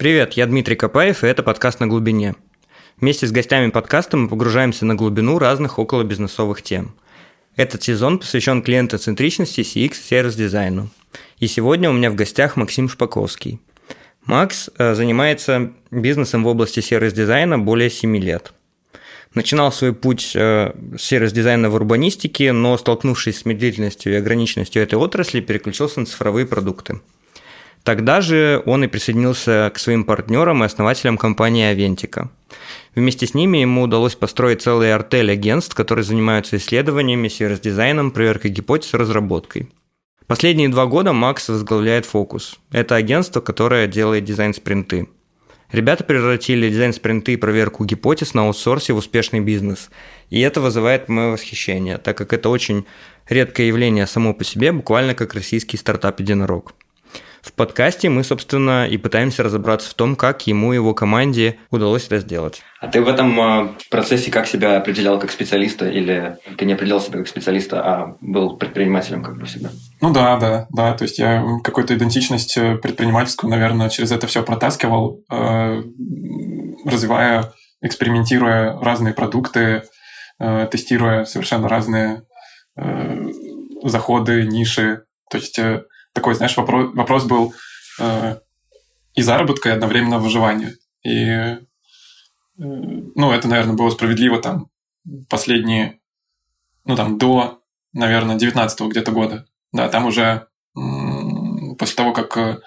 Привет, я Дмитрий Копаев, и это подкаст «На глубине». Вместе с гостями подкаста мы погружаемся на глубину разных околобизнесовых тем. Этот сезон посвящен клиентоцентричности, CX, сервис-дизайну. И сегодня у меня в гостях Максим Шпаковский. Макс э, занимается бизнесом в области сервис-дизайна более 7 лет. Начинал свой путь э, сервис-дизайна в урбанистике, но, столкнувшись с медлительностью и ограниченностью этой отрасли, переключился на цифровые продукты. Тогда же он и присоединился к своим партнерам и основателям компании Авентика. Вместе с ними ему удалось построить целый артель агентств, которые занимаются исследованиями, сервис-дизайном, проверкой гипотез разработкой. Последние два года Макс возглавляет Фокус. Это агентство, которое делает дизайн-спринты. Ребята превратили дизайн-спринты и проверку гипотез на аутсорсе в успешный бизнес. И это вызывает мое восхищение, так как это очень редкое явление само по себе, буквально как российский стартап-единорог. В подкасте мы, собственно, и пытаемся разобраться в том, как ему и его команде удалось это сделать. А ты в этом э, процессе как себя определял как специалиста или ты не определял себя как специалиста, а был предпринимателем как бы себя? Ну да, да, да. То есть я какую-то идентичность э, предпринимательскую, наверное, через это все протаскивал, э, развивая, экспериментируя разные продукты, тестируя совершенно разные заходы, ниши. То есть такой, знаешь, вопрос, вопрос был э, и заработка, и одновременно выживания. И, э, ну, это, наверное, было справедливо там последние, ну, там, до, наверное, 19 где-то года. Да, там уже э, после того, как э,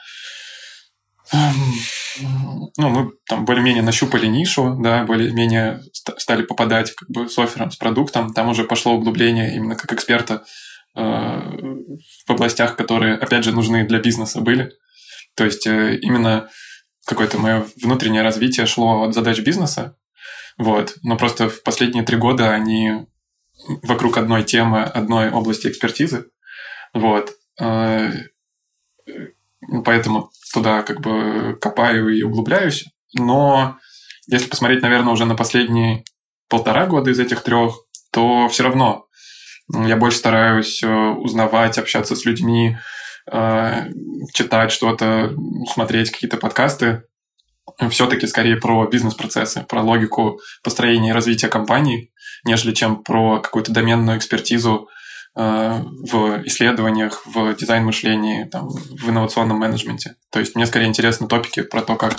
ну, мы там более-менее нащупали нишу, да, более-менее стали попадать как бы с оффером, с продуктом, там уже пошло углубление именно как эксперта в областях, которые, опять же, нужны для бизнеса были. То есть э, именно какое-то мое внутреннее развитие шло от задач бизнеса, вот. Но просто в последние три года они вокруг одной темы, одной области экспертизы, вот. Э, поэтому туда как бы копаю и углубляюсь. Но если посмотреть, наверное, уже на последние полтора года из этих трех, то все равно я больше стараюсь э, узнавать, общаться с людьми, э, читать что-то, смотреть какие-то подкасты. Все-таки скорее про бизнес-процессы, про логику построения и развития компании, нежели чем про какую-то доменную экспертизу э, в исследованиях, в дизайн-мышлении, в инновационном менеджменте. То есть мне скорее интересны топики про то, как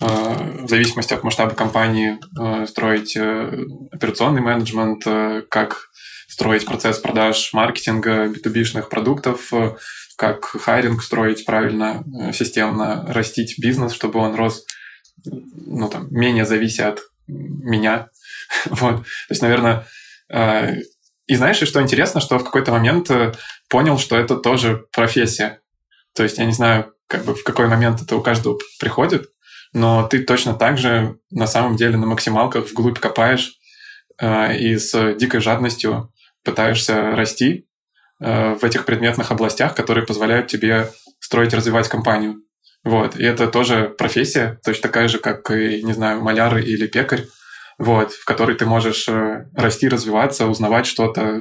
в зависимости от масштаба компании строить операционный менеджмент, как строить процесс продаж маркетинга B2B-шных продуктов, э, как хайринг строить правильно, э, системно, растить бизнес, чтобы он рос ну, там, менее завися от меня. вот. То есть, наверное, э, и знаешь, и что интересно, что в какой-то момент понял, что это тоже профессия. То есть я не знаю, как бы в какой момент это у каждого приходит, но ты точно так же на самом деле на максималках вглубь копаешь э, и с дикой жадностью пытаешься расти э, в этих предметных областях, которые позволяют тебе строить развивать компанию. Вот. И это тоже профессия, точно такая же, как и, не знаю, маляр или пекарь, вот, в которой ты можешь э, расти, развиваться, узнавать что-то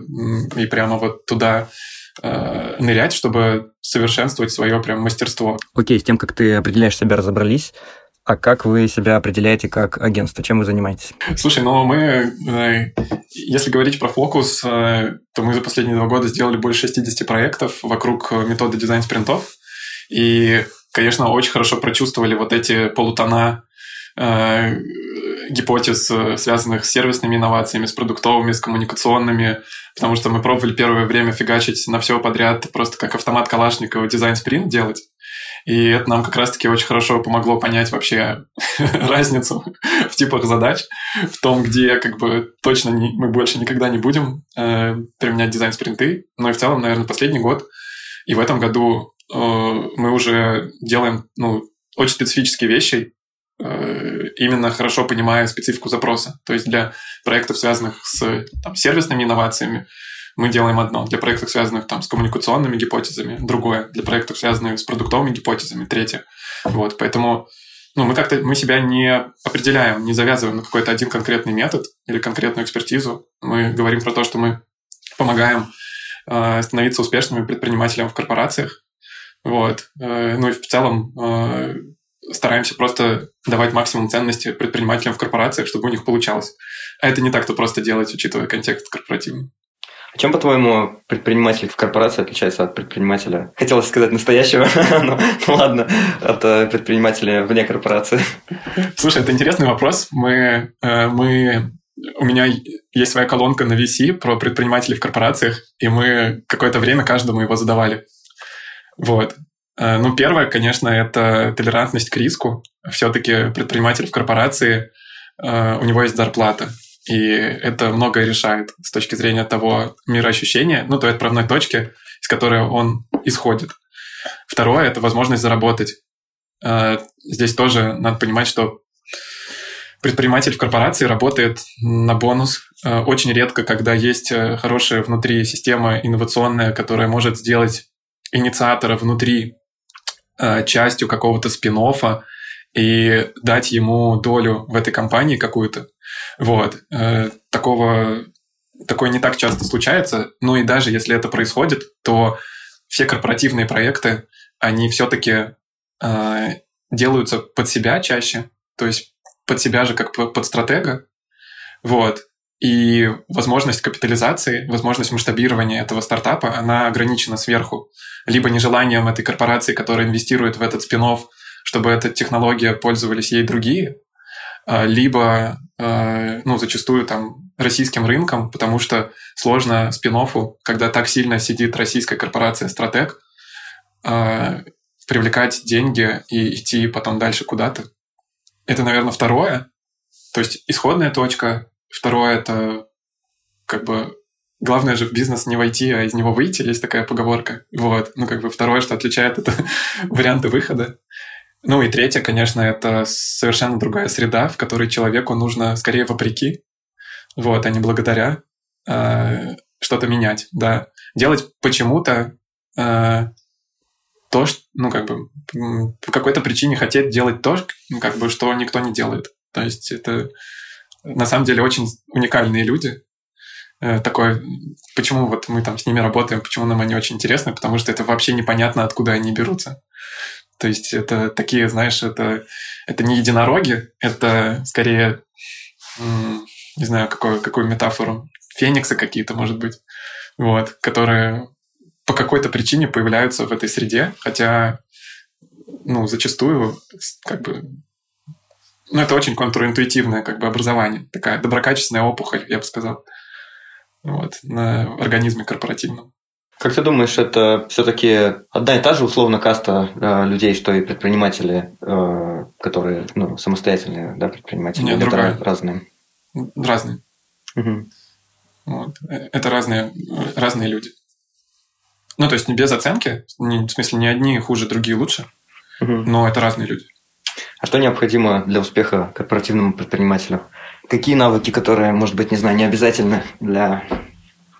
и прямо вот туда э, нырять, чтобы совершенствовать свое прям мастерство. Окей, с тем, как ты определяешь себя, разобрались. А как вы себя определяете как агентство? Чем вы занимаетесь? Слушай, ну мы, э, если говорить про фокус, э, то мы за последние два года сделали больше 60 проектов вокруг методы дизайн-спринтов. И, конечно, очень хорошо прочувствовали вот эти полутона э, гипотез, связанных с сервисными инновациями, с продуктовыми, с коммуникационными, потому что мы пробовали первое время фигачить на все подряд, просто как автомат Калашникова дизайн-спринт делать. И это нам как раз-таки очень хорошо помогло понять вообще разницу в типах задач, в том, где как бы точно не, мы больше никогда не будем э, применять дизайн-спринты. Но и в целом, наверное, последний год и в этом году э, мы уже делаем ну, очень специфические вещи, э, именно хорошо понимая специфику запроса. То есть для проектов, связанных с там, сервисными инновациями, мы делаем одно. Для проектов, связанных там, с коммуникационными гипотезами, другое. Для проектов, связанных с продуктовыми гипотезами, третье. Вот, поэтому ну, мы как-то мы себя не определяем, не завязываем на какой-то один конкретный метод или конкретную экспертизу. Мы говорим про то, что мы помогаем э, становиться успешными предпринимателям в корпорациях. Вот. Э, ну и в целом э, стараемся просто давать максимум ценности предпринимателям в корпорациях, чтобы у них получалось. А это не так-то просто делать, учитывая контекст корпоративный. А чем, по-твоему, предприниматель в корпорации отличается от предпринимателя? Хотелось сказать настоящего, но ну ладно, от э, предпринимателя вне корпорации. Слушай, это интересный вопрос. Мы, э, мы у меня есть своя колонка на VC про предпринимателей в корпорациях, и мы какое-то время каждому его задавали. Вот. Э, ну, первое, конечно, это толерантность к риску. Все-таки предприниматель в корпорации, у него есть зарплата. И это многое решает с точки зрения того мироощущения, ну, той отправной точки, из которой он исходит. Второе – это возможность заработать. Э, здесь тоже надо понимать, что предприниматель в корпорации работает на бонус. Э, очень редко, когда есть э, хорошая внутри система инновационная, которая может сделать инициатора внутри частью какого-то спин и дать ему долю в этой компании какую-то. Вот. Э, такого, такое не так часто случается. Ну и даже если это происходит, то все корпоративные проекты, они все-таки э, делаются под себя чаще, то есть под себя же как под стратега. Вот. И возможность капитализации, возможность масштабирования этого стартапа, она ограничена сверху. Либо нежеланием этой корпорации, которая инвестирует в этот спин чтобы эта технология пользовались ей другие, а, либо, а, ну, зачастую там российским рынком, потому что сложно спин когда так сильно сидит российская корпорация «Стратег», а, привлекать деньги и идти потом дальше куда-то. Это, наверное, второе. То есть исходная точка. Второе – это как бы главное же в бизнес не войти, а из него выйти, есть такая поговорка. Вот. Ну, как бы второе, что отличает, это варианты выхода. Ну и третье, конечно, это совершенно другая среда, в которой человеку нужно скорее вопреки, вот, а не благодаря э, что-то менять, да. Делать почему-то э, то, что, ну, как бы, по какой-то причине хотеть делать то, как бы, что никто не делает. То есть это на самом деле очень уникальные люди. Э, такое, почему вот мы там с ними работаем, почему нам они очень интересны, потому что это вообще непонятно, откуда они берутся. То есть это такие, знаешь, это, это не единороги, это скорее, не знаю, какую, какую метафору, фениксы какие-то, может быть, вот, которые по какой-то причине появляются в этой среде, хотя, ну, зачастую, как бы, ну, это очень контринтуитивное как бы образование, такая доброкачественная опухоль, я бы сказал, вот, на организме корпоративном. Как ты думаешь, это все-таки одна и та же условно каста э, людей, что и предприниматели, э, которые ну, самостоятельные да, предприниматели? Нет, другая. разные? Разные. Угу. Вот. Это разные, разные люди. Ну, то есть не без оценки, не, в смысле, не одни хуже, другие лучше, угу. но это разные люди. А что необходимо для успеха корпоративному предпринимателю? Какие навыки, которые, может быть, не знаю, не обязательны для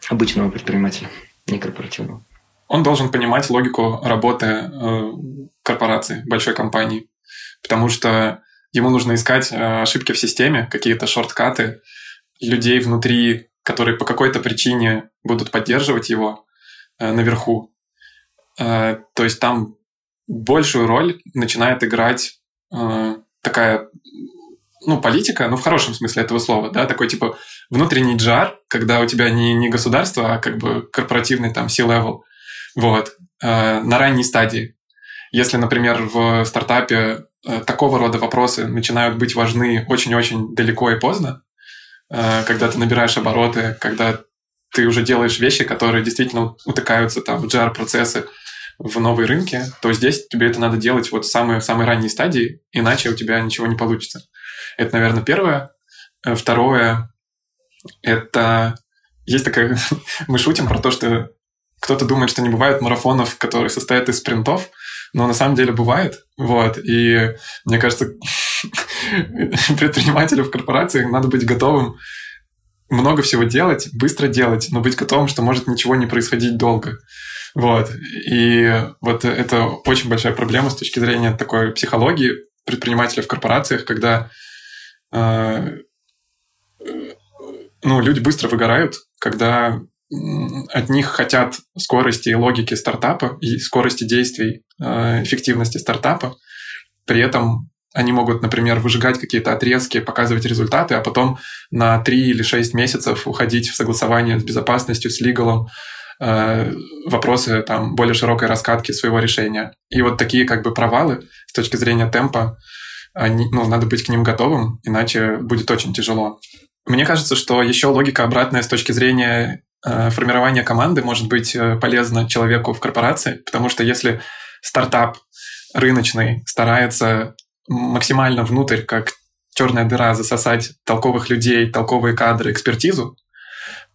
обычного предпринимателя? Некорпоративного. Он должен понимать логику работы э, корпорации, большой компании, потому что ему нужно искать э, ошибки в системе, какие-то шорткаты, людей внутри, которые по какой-то причине будут поддерживать его э, наверху. То есть там большую роль начинает играть такая ну, политика, ну, в хорошем смысле этого слова, да, такой, типа, внутренний джар, когда у тебя не, не государство, а как бы корпоративный там C-level, вот, э, на ранней стадии. Если, например, в стартапе э, такого рода вопросы начинают быть важны очень-очень далеко и поздно, э, когда ты набираешь обороты, когда ты уже делаешь вещи, которые действительно утыкаются там в GR-процессы, в новые рынки, то здесь тебе это надо делать вот в самой, в самой ранней стадии, иначе у тебя ничего не получится. Это, наверное, первое. Э, второе, это есть такая... Мы шутим про то, что кто-то думает, что не бывает марафонов, которые состоят из спринтов, но на самом деле бывает. Вот. И мне кажется, предпринимателю в корпорациях надо быть готовым много всего делать, быстро делать, но быть готовым, что может ничего не происходить долго. Вот. И вот это очень большая проблема с точки зрения такой психологии предпринимателя в корпорациях, когда ну, люди быстро выгорают, когда от них хотят скорости и логики стартапа и скорости действий, э, эффективности стартапа. При этом Они могут, например, выжигать какие-то отрезки, показывать результаты, а потом на 3 или 6 месяцев уходить в согласование с безопасностью, с лигалом, э, вопросы там более широкой раскатки своего решения. И вот такие как бы провалы с точки зрения темпа, они, ну, надо быть к ним готовым, иначе будет очень тяжело. Мне кажется, что еще логика обратная с точки зрения э, формирования команды может быть э, полезна человеку в корпорации, потому что если стартап рыночный старается максимально внутрь, как черная дыра, засосать толковых людей, толковые кадры, экспертизу,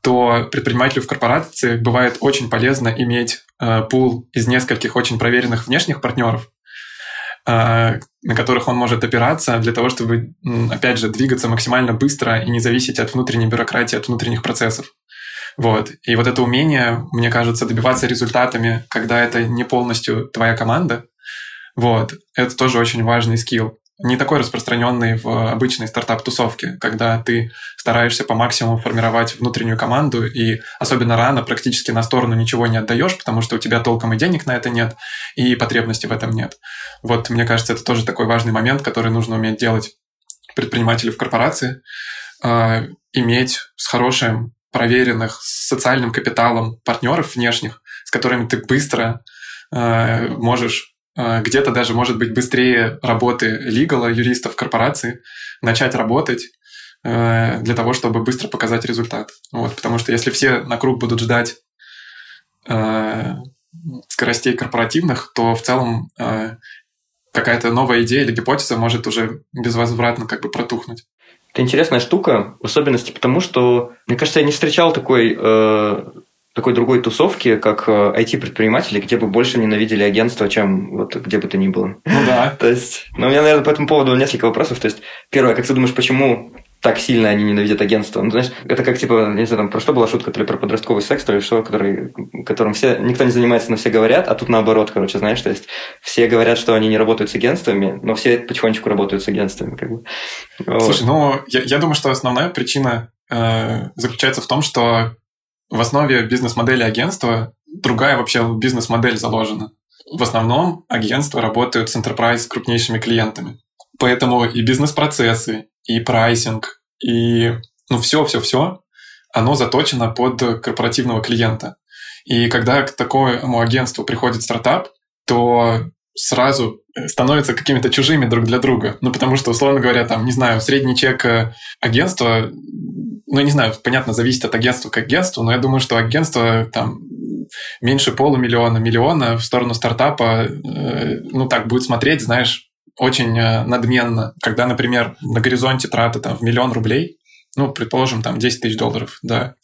то предпринимателю в корпорации бывает очень полезно иметь э, пул из нескольких очень проверенных внешних партнеров, на которых он может опираться для того, чтобы, опять же, двигаться максимально быстро и не зависеть от внутренней бюрократии, от внутренних процессов. Вот. И вот это умение, мне кажется, добиваться результатами, когда это не полностью твоя команда, вот, это тоже очень важный скилл. Не такой распространенный в обычной стартап-тусовке, когда ты стараешься по максимуму формировать внутреннюю команду и особенно рано практически на сторону ничего не отдаешь, потому что у тебя толком и денег на это нет, и потребности в этом нет. Вот, мне кажется, это тоже такой важный момент, который нужно уметь делать предпринимателю в корпорации, э, иметь с хорошим проверенных с социальным капиталом партнеров внешних, с которыми ты быстро э, можешь э, где-то даже, может быть, быстрее работы лигала, юристов корпорации, начать работать э, для того, чтобы быстро показать результат. Вот, потому что если все на круг будут ждать э, скоростей корпоративных, то в целом какая-то новая идея или гипотеза может уже безвозвратно как бы протухнуть. Это интересная штука, в особенности потому, что, мне кажется, я не встречал такой, э, такой другой тусовки, как IT-предприниматели, э, где бы больше ненавидели агентство, чем вот где бы то ни было. Ну да. То есть, ну, у меня, наверное, по этому поводу несколько вопросов. То есть, первое, как ты думаешь, почему так сильно они ненавидят агентство. Ну, знаешь, это как, типа, не знаю, там, про что была шутка, то ли про подростковый секс, то ли что, который, которым все, никто не занимается, но все говорят, а тут наоборот, короче, знаешь, то есть все говорят, что они не работают с агентствами, но все потихонечку работают с агентствами, как бы. Слушай, ну, я, я думаю, что основная причина э, заключается в том, что в основе бизнес-модели агентства другая вообще бизнес-модель заложена. В основном агентства работают с enterprise с крупнейшими клиентами. Поэтому и бизнес-процессы, и прайсинг, и ну все-все-все, оно заточено под корпоративного клиента. И когда к такому агентству приходит стартап, то сразу становятся какими-то чужими друг для друга. Ну, потому что, условно говоря, там, не знаю, средний чек э, агентства, ну, не знаю, понятно, зависит от агентства к агентству, но я думаю, что агентство там меньше полумиллиона, миллиона в сторону стартапа, э, ну, так будет смотреть, знаешь, очень э, надменно, когда, например, на горизонте траты там в миллион рублей, ну, предположим, там 10 тысяч долларов, да,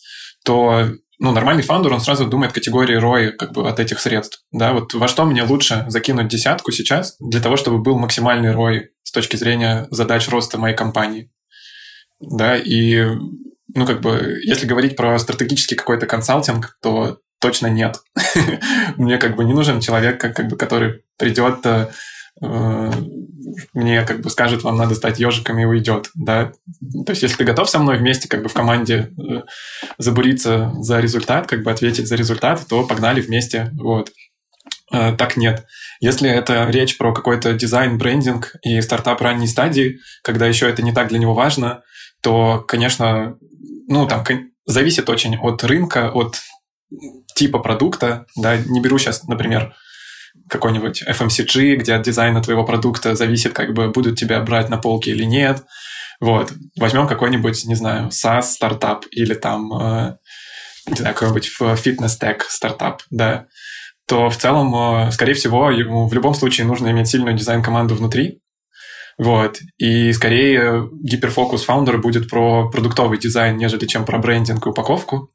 то ну, нормальный фаундер, он сразу думает категории ROI как бы от этих средств. Да, вот во что мне лучше закинуть десятку сейчас для того, чтобы был максимальный ROI с точки зрения задач роста моей компании. Да, и ну, как бы, если говорить про стратегический какой-то консалтинг, то точно нет. Мне как бы не нужен человек, как, бы, который придет э, мне как бы скажет, вам надо стать ежиками и уйдет, да. То есть, если ты готов со мной вместе как бы в команде э, забуриться за результат, как бы ответить за результат, то погнали вместе, вот. Э, так нет. Если это речь про какой-то дизайн, брендинг и стартап ранней стадии, когда еще это не так для него важно, то, конечно, ну, там зависит очень от рынка, от типа продукта, да, не беру сейчас, например, какой-нибудь FMCG, где от дизайна твоего продукта зависит, как бы будут тебя брать на полке или нет. Вот. Возьмем какой-нибудь, не знаю, SaaS стартап или там, э, не знаю, какой-нибудь фитнес-тек стартап, да, то в целом, э, скорее всего, ему в любом случае нужно иметь сильную дизайн-команду внутри, вот. И скорее гиперфокус founder а будет про продуктовый дизайн, нежели чем про брендинг и упаковку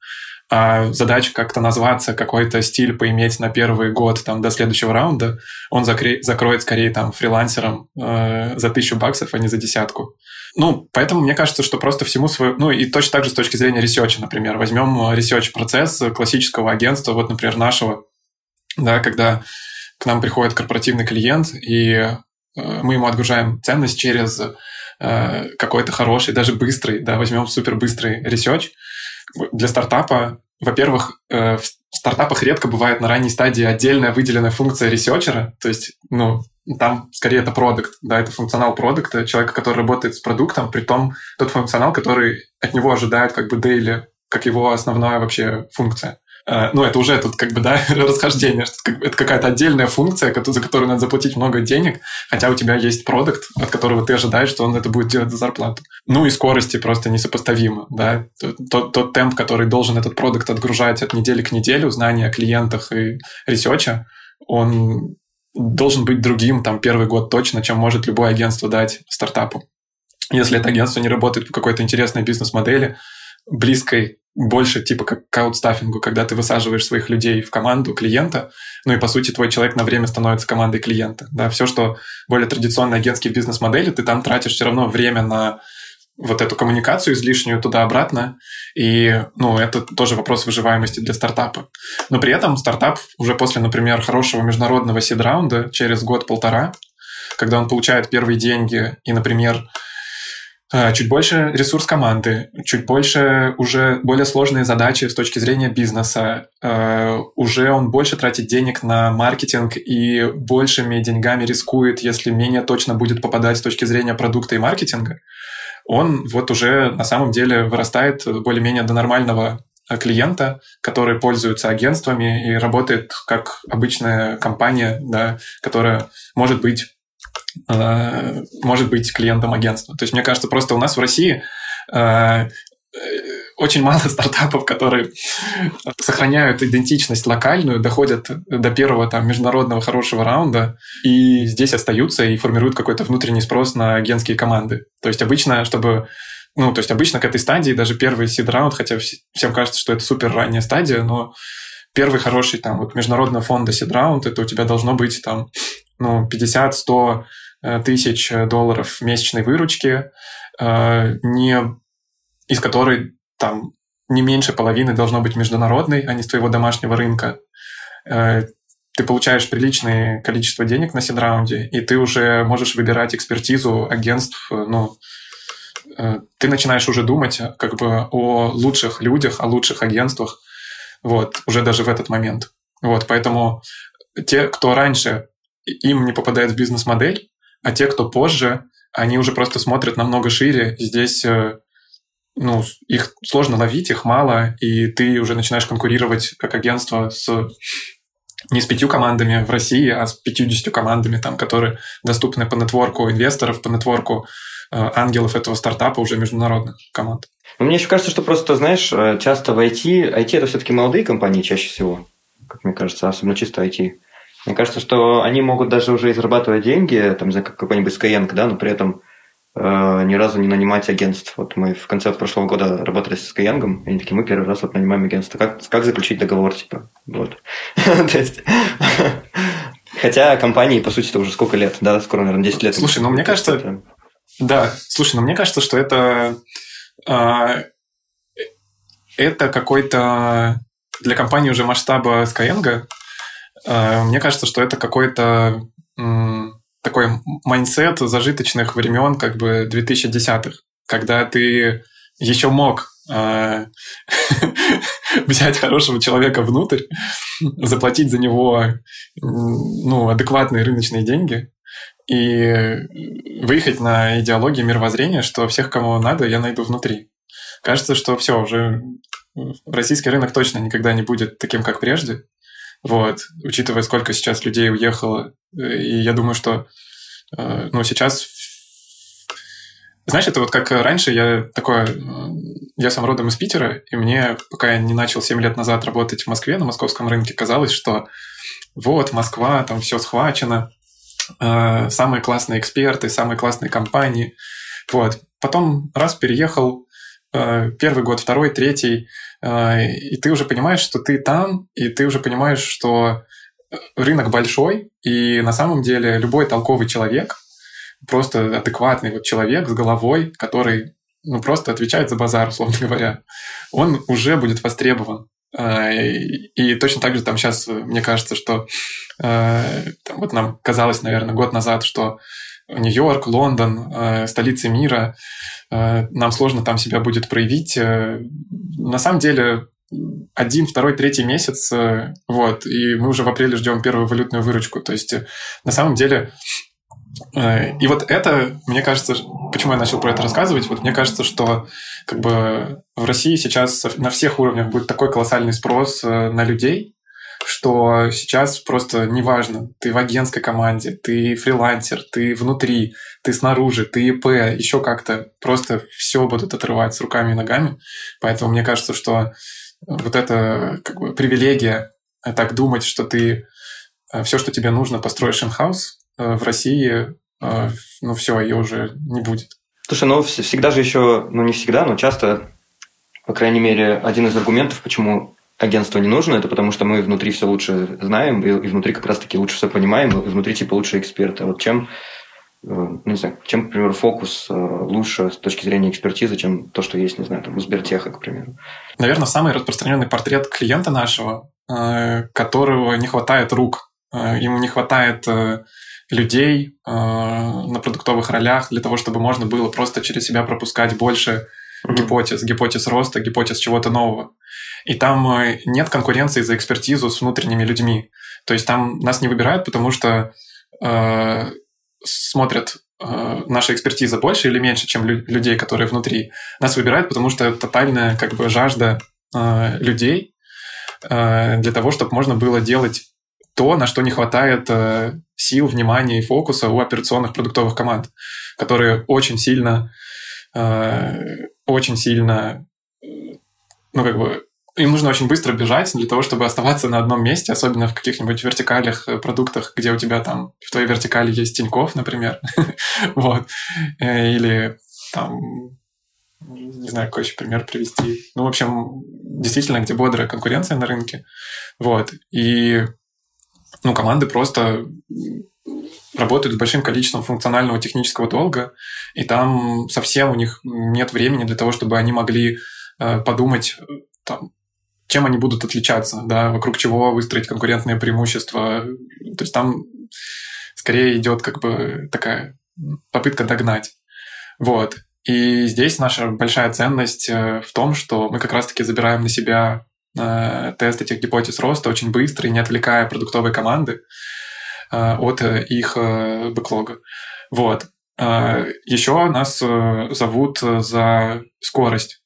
а задача как-то назваться, какой-то стиль поиметь на первый год там, до следующего раунда, он закре- закроет скорее там фрилансером э, за тысячу баксов, а не за десятку. Ну, поэтому мне кажется, что просто всему свою... Ну, и точно так же с точки зрения research а, например. Возьмем research -процесс классического агентства, вот, например, нашего, да, когда к нам приходит корпоративный клиент, и э, мы ему отгружаем ценность через э, какой-то хороший, даже быстрый, да, возьмем супер быстрый research, для стартапа, во-первых, э, в стартапах редко бывает на ранней стадии отдельная выделенная функция researcher а, то есть, ну, там скорее это продукт, да, это функционал продукта, человека, который работает с продуктом, при том тот функционал, который от него ожидает как бы daily, как его основная вообще функция. Э, ну, это уже тут как бы, да, расхождение, что это какая-то отдельная функция, за которую надо заплатить много денег, хотя у тебя есть продукт, от которого ты ожидаешь, что он это будет делать за зарплату. Ну и скорости просто несопоставимо, да. Тот, тот темп, который должен этот продукт отгружать от недели к неделе, знания о клиентах и research а, он должен быть другим, там, первый год точно, чем может любое агентство дать стартапу. Если это агентство не работает по какой-то интересной бизнес-модели, близкой больше типа как каутстаффингу, когда ты высаживаешь своих людей в команду клиента, ну и по сути твой человек на время становится командой клиента. Да, все, что более традиционные агентские бизнес-модели, ты там тратишь все равно время на вот эту коммуникацию излишнюю туда-обратно, и, ну, это тоже вопрос выживаемости для стартапа. Но при этом стартап уже после, например, хорошего международного сид-раунда через год-полтора, когда он получает первые деньги и, например, чуть больше ресурс команды, чуть больше уже более сложные задачи с точки зрения бизнеса. А, уже он больше тратит денег на маркетинг и большими деньгами рискует, если менее точно будет попадать с точки зрения продукта и маркетинга. Он вот уже на самом деле вырастает более-менее до нормального клиента, который пользуется агентствами и работает как обычная компания, да, которая может быть Э, может быть клиентом агентства. То есть, мне кажется, просто у нас в России э, очень мало стартапов, которые сохраняют идентичность локальную, доходят до первого там, международного хорошего раунда и здесь остаются и формируют какой-то внутренний спрос на агентские команды. То есть обычно, чтобы ну, то есть обычно к этой стадии даже первый сид-раунд, хотя всем кажется, что это супер ранняя стадия, но первый хороший там вот международного фонда сид-раунд, это у тебя должно быть там ну, 50-100 э, тысяч долларов месячной выручки, э, не, из которой там не меньше половины должно быть международной, а не с твоего домашнего рынка. Э, ты получаешь приличное количество денег на седраунде, и ты уже можешь выбирать экспертизу агентств, ну, ты начинаешь уже думать как бы о лучших людях, о лучших агентствах, вот, уже даже в этот момент. Вот, поэтому те, кто раньше им не попадает в бизнес-модель, а те, кто позже, они уже просто смотрят намного шире. Здесь э, ну, их сложно ловить, их мало, и ты уже начинаешь конкурировать как агентство с не с пятью командами в России, а с 50 командами, там, которые доступны по нетворку инвесторов, по нетворку э, ангелов этого стартапа уже международных команд. Но мне еще кажется, что просто, знаешь, э, часто в IT, IT это все-таки молодые компании чаще всего, как мне кажется, особенно чисто IT. Мне кажется, что они могут даже уже и зарабатывать деньги, там, за какой-нибудь Skyeng, да, но при этом э, ни разу не нанимать агентств. Вот мы в конце прошлого года работали с Skyeng, и они такие, мы первый раз вот нанимаем агентство. Как, как заключить договор, типа, вот. То есть... Хотя компании, по сути, это уже сколько лет, да, скоро, наверное, 10 лет. Слушай, ну мне кажется... Да, слушай, ну мне кажется, что это... А, это какой-то для компании уже масштаба Skyeng Э, мне кажется, что это какой-то такой майнсет зажиточных времен как бы 2010-х, когда ты еще мог э, взять хорошего человека внутрь, заплатить за него ну, адекватные рыночные деньги и выехать на идеологию мировоззрения, что всех, кому надо, я найду внутри. Кажется, что все, уже российский рынок точно никогда не будет таким, как прежде. Вот, учитывая, сколько сейчас людей уехало. И я думаю, что э, ну, сейчас... Знаешь, это вот как раньше я такое... Я сам родом из Питера, и мне, пока я не начал 7 лет назад работать в Москве, на московском рынке, казалось, что вот, Москва, там все схвачено, э, самые классные эксперты, самые классные компании. Вот. Потом раз переехал, э, первый год, второй, третий, а, и ты уже понимаешь, что ты там, и ты уже понимаешь, что э, рынок большой, и на самом деле любой толковый человек, просто адекватный вот человек с головой, который ну, просто отвечает за базар, условно говоря, он уже будет востребован. А, и точно так же там сейчас, мне кажется, что э, там, вот нам казалось, наверное, год назад, что Нью-Йорк, Лондон, э, столицы мира, нам сложно там себя будет проявить. На самом деле один, второй, третий месяц, э, вот, и мы уже в апреле ждем первую валютную выручку. То есть, э, на самом деле, э, и вот это, мне кажется, почему я начал про это рассказывать, вот мне кажется, что как бы в России сейчас на всех уровнях будет такой колоссальный спрос на людей, что сейчас просто неважно, ты в агентской команде, ты фрилансер, ты внутри, ты снаружи, ты ИП, еще как-то, просто все будут отрывать с руками и ногами. Поэтому мне кажется, что вот эта как бы, привилегия э, так думать, что ты э, все, что тебе нужно, построишь in-house э, в России, ну все, ее уже не будет. Слушай, ну всегда же еще, ну не всегда, но часто, по крайней мере, один из аргументов, почему агентство не нужно, это потому что мы внутри все лучше знаем, и, внутри как раз-таки лучше все понимаем, и внутри типа лучше эксперты. Вот чем ну, не знаю, чем, например, фокус лучше с точки зрения экспертизы, чем то, что есть, не знаю, там, у Сбертеха, к примеру. Наверное, самый распространенный портрет клиента нашего, э, которого не хватает рук, э, ему не хватает э, людей на продуктовых ролях для того, чтобы можно было просто через себя пропускать больше mm-hmm. гипотез, гипотез роста, гипотез чего-то нового. И там нет конкуренции за экспертизу с внутренними людьми. То есть там нас не выбирают, потому что э, смотрят Э, наша экспертиза больше или меньше, чем лю- людей, которые внутри. Нас выбирают, потому что тотальная как бы жажда э, людей э, для того, чтобы можно было делать то, на что не хватает э, сил, внимания и фокуса у операционных продуктовых команд, которые очень сильно, э, очень сильно, ну как бы им нужно очень быстро бежать для того, чтобы оставаться на одном месте, особенно в каких-нибудь вертикалях э, продуктах, где у тебя там в твоей вертикали есть Тиньков, например, вот, э, или там не знаю, какой еще пример привести. Ну, в общем, действительно, где бодрая конкуренция на рынке. Вот. И ну, команды просто работают с большим количеством функционального технического долга, и там совсем у них нет времени для того, чтобы они могли э, подумать там, чем они будут отличаться, да, вокруг чего выстроить конкурентное преимущество. То есть там скорее идет как бы такая попытка догнать. Вот. И здесь наша большая ценность э, в том, что мы как раз-таки забираем на себя э, тест этих гипотез роста очень быстро и не отвлекая продуктовые команды э, от их бэклога. Вот. Еще нас зовут за скорость.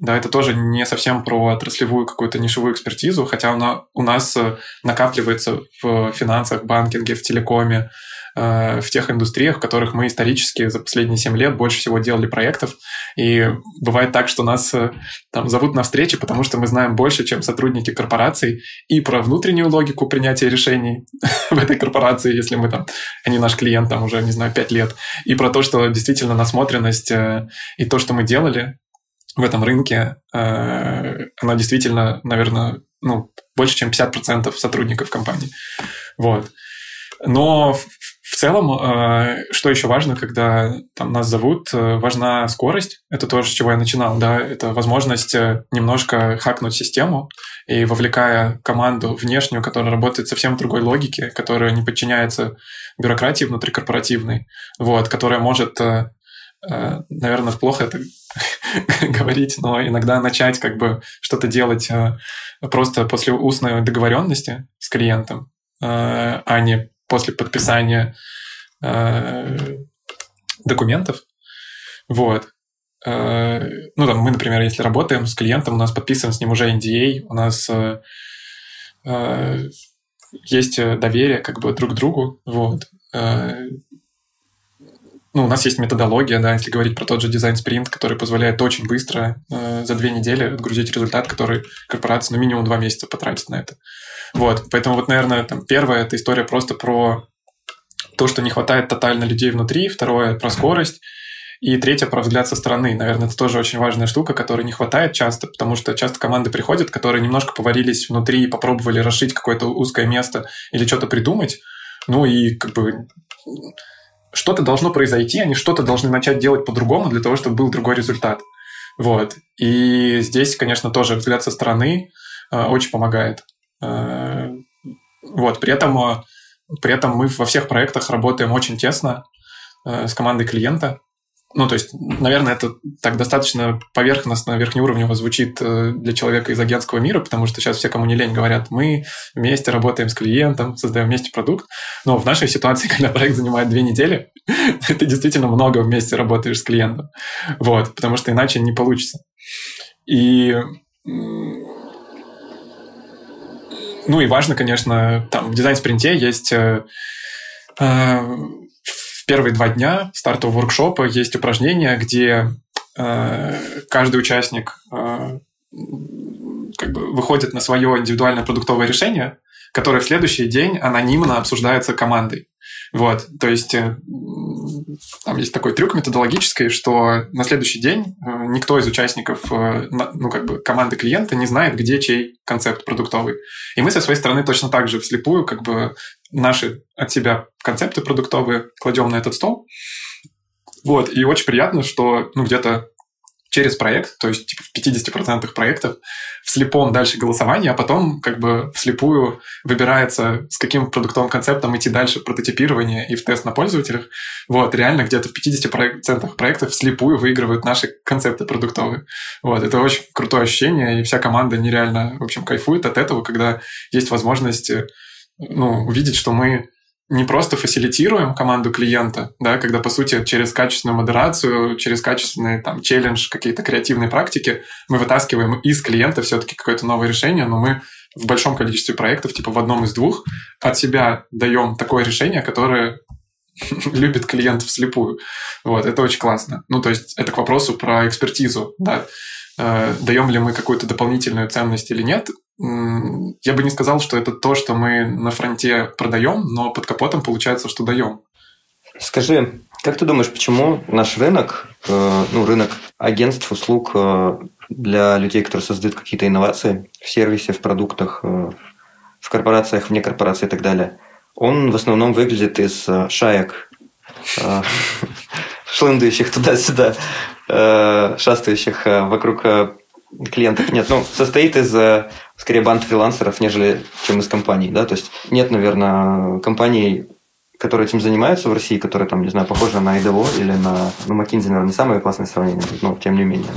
Да, это тоже не совсем про отраслевую какую-то нишевую экспертизу, хотя она у нас э, накапливается в финансах, банкинге, в телекоме, э, в тех индустриях, в которых мы исторически за последние 7 лет больше всего делали проектов. И бывает так, что нас э, там зовут на встречи, потому что мы знаем больше, чем сотрудники корпораций, и про внутреннюю логику принятия решений в этой корпорации, если мы там, они наш клиент там уже, не знаю, 5 лет, и про то, что действительно насмотренность и то, что мы делали, в этом рынке, э, она действительно, наверное, ну, больше, чем 50% сотрудников компании. Вот. Но в целом, э, что еще важно, когда там нас зовут, э, важна скорость. Это то, с чего я начинал, да, это возможность немножко хакнуть систему и вовлекая команду внешнюю, которая работает совсем в другой логике, которая не подчиняется бюрократии внутрикорпоративной, вот, которая может наверное, плохо это говорить, но иногда начать как бы что-то делать э, просто после устной договоренности с клиентом, э, а не после подписания документов. Вот. Ну, там, мы, например, если работаем с клиентом, у нас подписан с ним уже NDA, у нас есть доверие как бы друг к другу, вот ну, у нас есть методология, да, если говорить про тот же дизайн-спринт, который позволяет очень быстро э, за две недели отгрузить результат, который корпорация ну, минимум два месяца потратит на это. Вот, поэтому вот, наверное, там первое – это история просто про то, что не хватает тотально людей внутри, второе – про скорость, и третье – про взгляд со стороны. Наверное, это тоже очень важная штука, которой не хватает часто, потому что часто команды приходят, которые немножко поварились внутри и попробовали расшить какое-то узкое место или что-то придумать, ну и как бы что-то должно произойти, они что-то должны начать делать по-другому для того, чтобы был другой результат. Вот. И здесь, конечно, тоже взгляд со стороны э, очень помогает. Э, вот. При этом, э, при этом мы во всех проектах работаем очень тесно э, с командой клиента. Ну, то есть, наверное, это так достаточно поверхностно, верхнеуровнево звучит э, для человека из агентского мира, потому что сейчас все, кому не лень, говорят, мы вместе работаем с клиентом, создаем вместе продукт. Но в нашей ситуации, когда проект занимает две недели, ты действительно много вместе работаешь с клиентом. Вот, потому что иначе не получится. И ну и важно, конечно, там в дизайн-спринте есть э, э, первые два дня стартового воркшопа есть упражнения, где э, каждый участник э, как бы выходит на свое индивидуальное продуктовое решение, которое в следующий день анонимно обсуждается командой. Вот, то есть э, там есть такой трюк методологический, что на следующий день э, никто из участников э, ну, как бы команды клиента не знает, где чей концепт продуктовый. И мы со своей стороны точно так же вслепую как бы наши от себя концепты продуктовые кладем на этот стол. Вот, и очень приятно, что ну, где-то через проект, то есть типа, в 50% проектов, в слепом дальше голосование, а потом как бы вслепую выбирается, с каким продуктовым концептом идти дальше в прототипирование и в тест на пользователях. Вот, реально где-то в 50% проектов вслепую выигрывают наши концепты продуктовые. Вот, это очень крутое ощущение, и вся команда нереально, в общем, кайфует от этого, когда есть возможность ну, увидеть, что мы не просто фасилитируем команду клиента, да, когда, по сути, через качественную модерацию, через качественный там челлендж, какие-то креативные практики мы вытаскиваем из клиента все-таки какое-то новое решение, но мы в большом количестве проектов, типа в одном из двух, от себя даем такое решение, которое любит клиент вслепую. Вот, это очень классно. Ну, то есть это к вопросу про экспертизу, да. Э, даем ли мы какую-то дополнительную ценность или нет, я бы не сказал, что это то, что мы на фронте продаем, но под капотом получается, что даем. Скажи, как ты думаешь, почему наш рынок, э, ну, рынок агентств, услуг э, для людей, которые создают какие-то инновации в сервисе, в продуктах, в корпорациях, вне корпорации и так далее, он в основном выглядит из шаек, шлындающих туда-сюда, шастающих вокруг клиентов нет. Ну, состоит из э, скорее банд фрилансеров, нежели чем из компаний, да, то есть нет, наверное, компаний, которые этим занимаются в России, которые там, не знаю, похожи на IDO или на, ну, McKinsey, наверное, не самое классное сравнение, но тем не менее.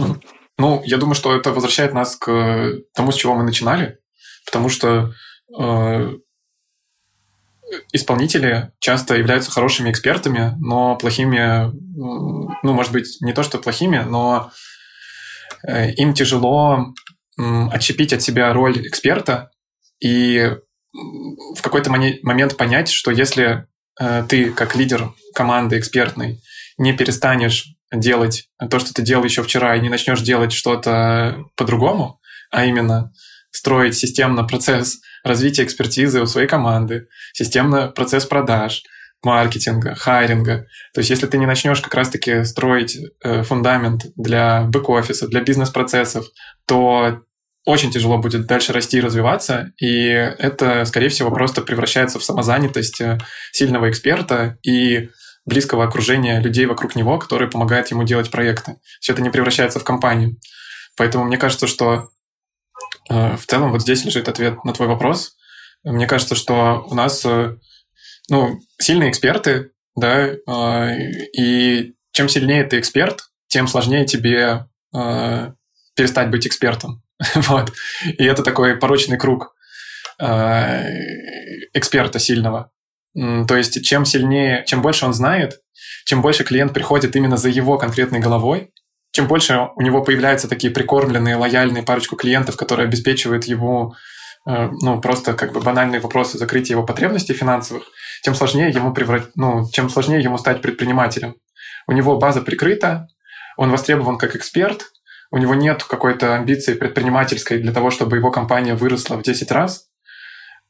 Ну, я думаю, что это возвращает нас к тому, с чего мы начинали, потому что э, исполнители часто являются хорошими экспертами, но плохими, ну, может быть, не то, что плохими, но Э, им тяжело отщепить от себя роль эксперта и в какой-то момент понять, что если э, ты как лидер команды экспертной не перестанешь делать то, что ты делал еще вчера, и не начнешь делать что-то по-другому, а именно строить системно процесс развития экспертизы у своей команды, системно процесс продаж – маркетинга, хайринга. То есть если ты не начнешь как раз-таки строить э, фундамент для бэк-офиса, для бизнес-процессов, то очень тяжело будет дальше расти и развиваться, и это, скорее всего, просто превращается в самозанятость э, сильного эксперта и близкого окружения людей вокруг него, которые помогают ему делать проекты. Все это не превращается в компанию. Поэтому мне кажется, что в целом вот здесь лежит ответ на твой вопрос. Мне кажется, что у нас э, ну, сильные эксперты, да, а, и чем сильнее ты эксперт, тем сложнее тебе перестать быть экспертом. вот. И это такой порочный круг эксперта сильного. То есть чем сильнее, чем больше он знает, чем больше клиент приходит именно за его конкретной головой, чем больше у него появляются такие прикормленные, лояльные парочку клиентов, которые обеспечивают ему Э, ну, просто как бы банальные вопросы закрытия его потребностей финансовых, тем сложнее ему преврат... ну, чем сложнее ему стать предпринимателем. У него база прикрыта, он востребован как эксперт, у него нет какой-то амбиции предпринимательской для того, чтобы его компания выросла в 10 раз,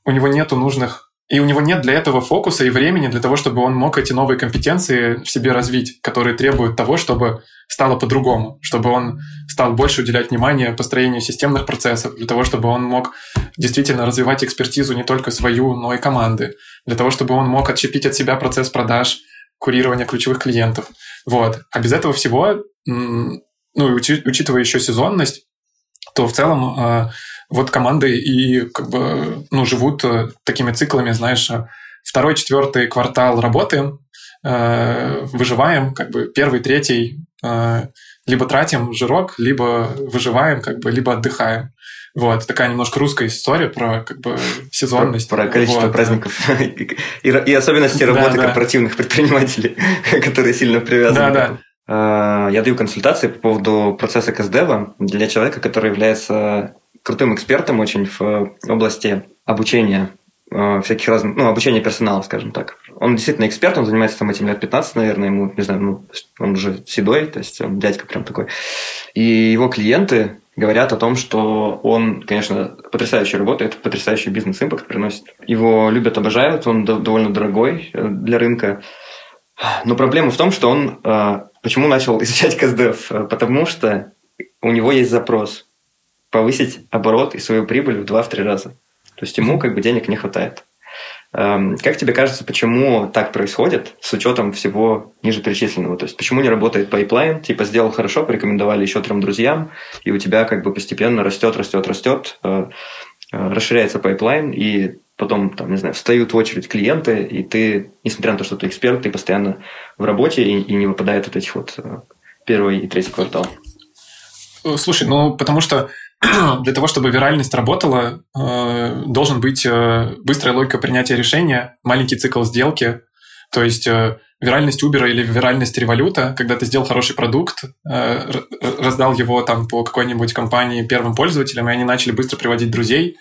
у него нет нужных и у него нет для этого фокуса и времени для того, чтобы он мог эти новые компетенции в себе развить, которые требуют того, чтобы стало по-другому, чтобы он стал больше уделять внимание построению системных процессов, для того, чтобы он мог действительно развивать экспертизу не только свою, но и команды, для того, чтобы он мог отщепить от себя процесс продаж, курирования ключевых клиентов. Вот. А без этого всего, ну, учитывая еще сезонность, то в целом а, вот команды и как бы, ну, живут э, такими циклами, знаешь, э, второй, четвертый квартал работаем, э, выживаем, как бы первый, третий, э, либо тратим жирок, либо выживаем, как бы, либо отдыхаем. Вот, такая немножко русская история про как бы сезонность. Про, про количество вот. праздников и, и особенности работы да, корпоративных да. предпринимателей, которые сильно привязаны. Да, да. Я даю консультации по поводу процесса КСДева для человека, который является крутым экспертом очень в области обучения а, всяких разных, ну, обучения персонала, скажем так. Он действительно эксперт, он занимается там этим лет 15, наверное, ему, не знаю, ну, он уже седой, то есть он дядька прям такой. И его клиенты говорят о том, что он, конечно, потрясающе работает, потрясающий бизнес- impact приносит. Его любят, обожают, он довольно дорогой э, для рынка. Но проблема в том, что он... Э, почему начал изучать КСДФ? Э, потому что у него есть запрос повысить оборот и свою прибыль в 2-3 раза. То есть ему как бы денег не хватает. Эм, как тебе кажется, почему так происходит с учетом всего ниже перечисленного? То есть почему не работает pipeline? Типа сделал хорошо, порекомендовали еще трем друзьям, и у тебя как бы постепенно растет, растет, растет, э, э, расширяется pipeline, и потом, там, не знаю, встают в очередь клиенты, и ты, несмотря на то, что ты эксперт, ты постоянно в работе и, и не выпадает от этих вот э, первый и третий квартал. Слушай, ну потому что для того, чтобы виральность работала, э, должен быть э, быстрая логика принятия решения, маленький цикл сделки. То есть э, виральность Uber или виральность Revolut а, когда ты сделал хороший продукт, раздал его там по какой-нибудь компании первым пользователям, и они начали быстро приводить друзей,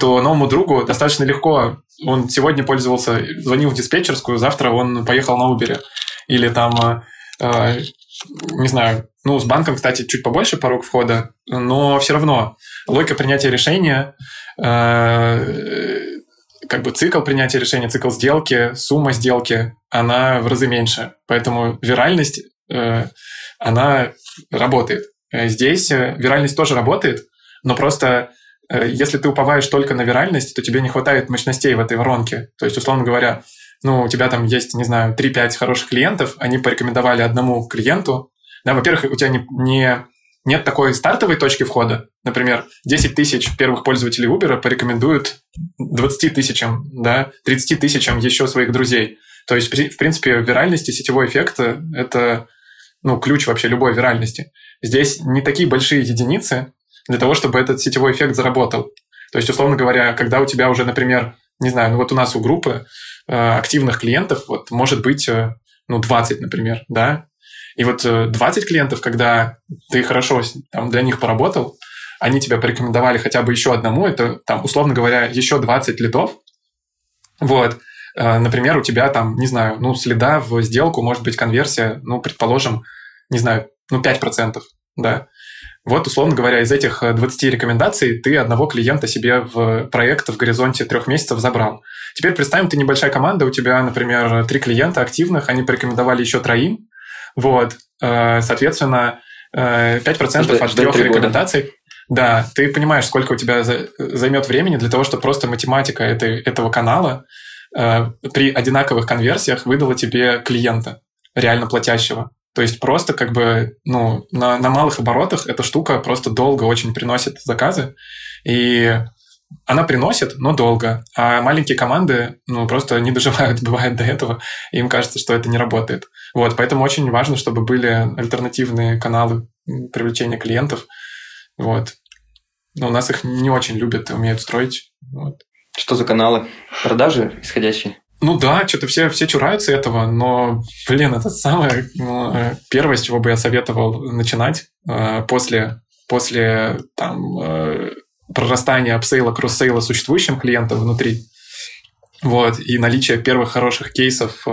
то новому другу достаточно легко. Он сегодня пользовался, звонил в диспетчерскую, завтра он поехал на Uber. Или там не знаю, ну, с банком, кстати, чуть побольше порог входа, но все равно логика принятия решения, э, как бы цикл принятия решения, цикл сделки, сумма сделки, она в разы меньше. Поэтому виральность, э, она работает. Здесь э, виральность тоже работает, но просто если ты уповаешь только на виральность, то тебе не хватает мощностей в этой воронке. То есть, условно говоря, ну, у тебя там есть, не знаю, 3-5 хороших клиентов, они порекомендовали одному клиенту. Да, во-первых, у тебя не, не, нет такой стартовой точки входа. Например, 10 тысяч первых пользователей Uber порекомендуют 20 тысячам, да, 30 тысячам еще своих друзей. То есть, в принципе, виральность и сетевой эффект – это ну, ключ вообще любой виральности. Здесь не такие большие единицы для того, чтобы этот сетевой эффект заработал. То есть, условно говоря, когда у тебя уже, например, не знаю, ну вот у нас у группы Э, активных клиентов вот может быть, э, ну, 20, например, да, и вот 20 э, клиентов, когда ты хорошо там, для них поработал, они тебя порекомендовали хотя бы еще одному, это, там, условно говоря, еще 20 лидов, вот, например, у тебя там, не знаю, ну, следа в сделку может быть конверсия, ну, предположим, не знаю, ну, 5%, да, вот, условно говоря, из этих 20 э, рекомендаций ты одного клиента себе в проект в горизонте трех месяцев забрал. Теперь представим, ты небольшая команда, у тебя, например, три клиента активных, они порекомендовали еще троим. Вот, э, соответственно, 5% э, от трех рекомендаций. Да, ты понимаешь, сколько у тебя займет времени для того, чтобы просто математика этой, этого канала при одинаковых конверсиях выдала тебе клиента, реально платящего. То есть просто как бы, ну, на, на малых оборотах эта штука просто долго очень приносит заказы, и она приносит, но долго. А маленькие команды, ну, просто не доживают, бывает, до этого, и им кажется, что это не работает. Вот, поэтому очень важно, чтобы были альтернативные каналы привлечения клиентов. Вот. Но у нас их не очень любят, умеют строить. Вот. Что за каналы? Продажи исходящие? Ну да, что-то все, все чураются этого, но, блин, это самое ну, э, первое, с чего бы я советовал начинать э, после, после там, э, прорастания upsell а, cross-sell а существующим клиентам внутри. Вот, и наличие первых хороших кейсов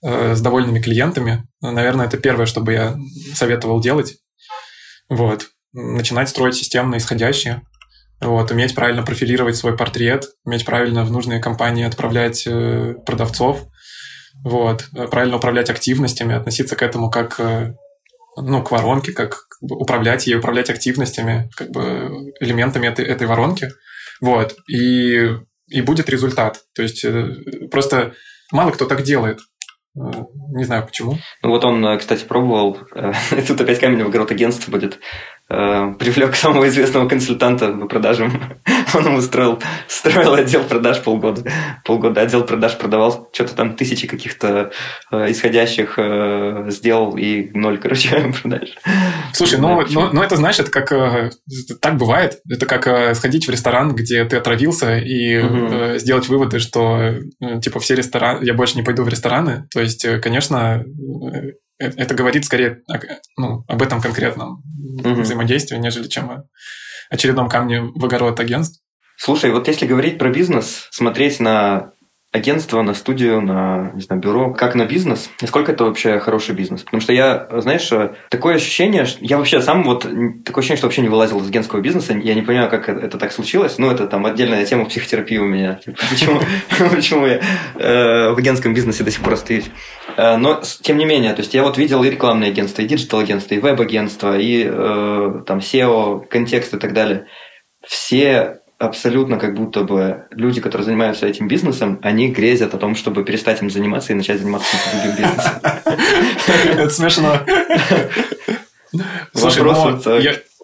с довольными клиентами, наверное, это первое, что бы я советовал делать. Вот. Начинать строить системно исходящие. Вот, уметь правильно профилировать свой портрет, уметь правильно в нужные компании отправлять э, продавцов, вот, э, правильно управлять активностями, относиться к этому как э, ну, к воронке, как, как бы управлять ей, управлять активностями, как бы элементами этой, этой воронки. Вот. И, и будет результат. То есть просто мало кто так делает. Не знаю почему. Ну вот он, кстати, пробовал. Тут опять камень в огород агентства будет. Э, привлек самого известного консультанта по продажам. Он ему строил, строил отдел продаж полгода. Полгода отдел продаж продавал что-то там тысячи каких-то э, исходящих э, сделал и ноль, короче, продаж. Слушай, ну, ну, ну это это как э, так бывает. Это как э, сходить в ресторан, где ты отравился, и угу. э, сделать выводы, что э, типа все рестораны, я больше не пойду в рестораны. То есть, э, конечно, э, это говорит скорее ну, об этом конкретном угу. взаимодействии, нежели чем о очередном камне в огород агентств. Слушай, вот если говорить про бизнес, смотреть на агентство, на студию, на, не знаю, бюро, как на бизнес, насколько это вообще хороший бизнес. Потому что я, знаешь, такое ощущение, я вообще сам вот, такое ощущение, что вообще не вылазил из агентского бизнеса, я не понимаю, как это, так случилось, ну, это там отдельная тема психотерапии у меня, почему, почему я э, в агентском бизнесе до сих пор остаюсь. Э, но, тем не менее, то есть я вот видел и рекламные агентства, и digital-агентства, и веб-агентства, и э, там SEO, контекст и так далее. Все абсолютно как будто бы люди, которые занимаются этим бизнесом, они грезят о том, чтобы перестать им заниматься и начать заниматься другим бизнесом. Это смешно. Вопрос,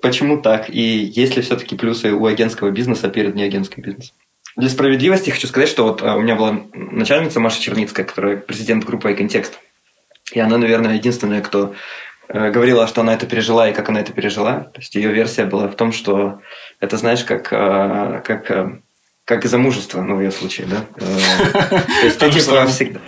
почему так? И есть ли все-таки плюсы у агентского бизнеса перед неагентским бизнесом? Для справедливости хочу сказать, что вот а, у меня была начальница Маша Черницкая, которая президент группы «Контекст». И она, наверное, единственная, кто Э, говорила, что она это пережила и как она это пережила. То есть ее версия была в том, что это, знаешь, как, э, как, э, как замужество, ну, в ее случае, да? То есть ты типа всегда...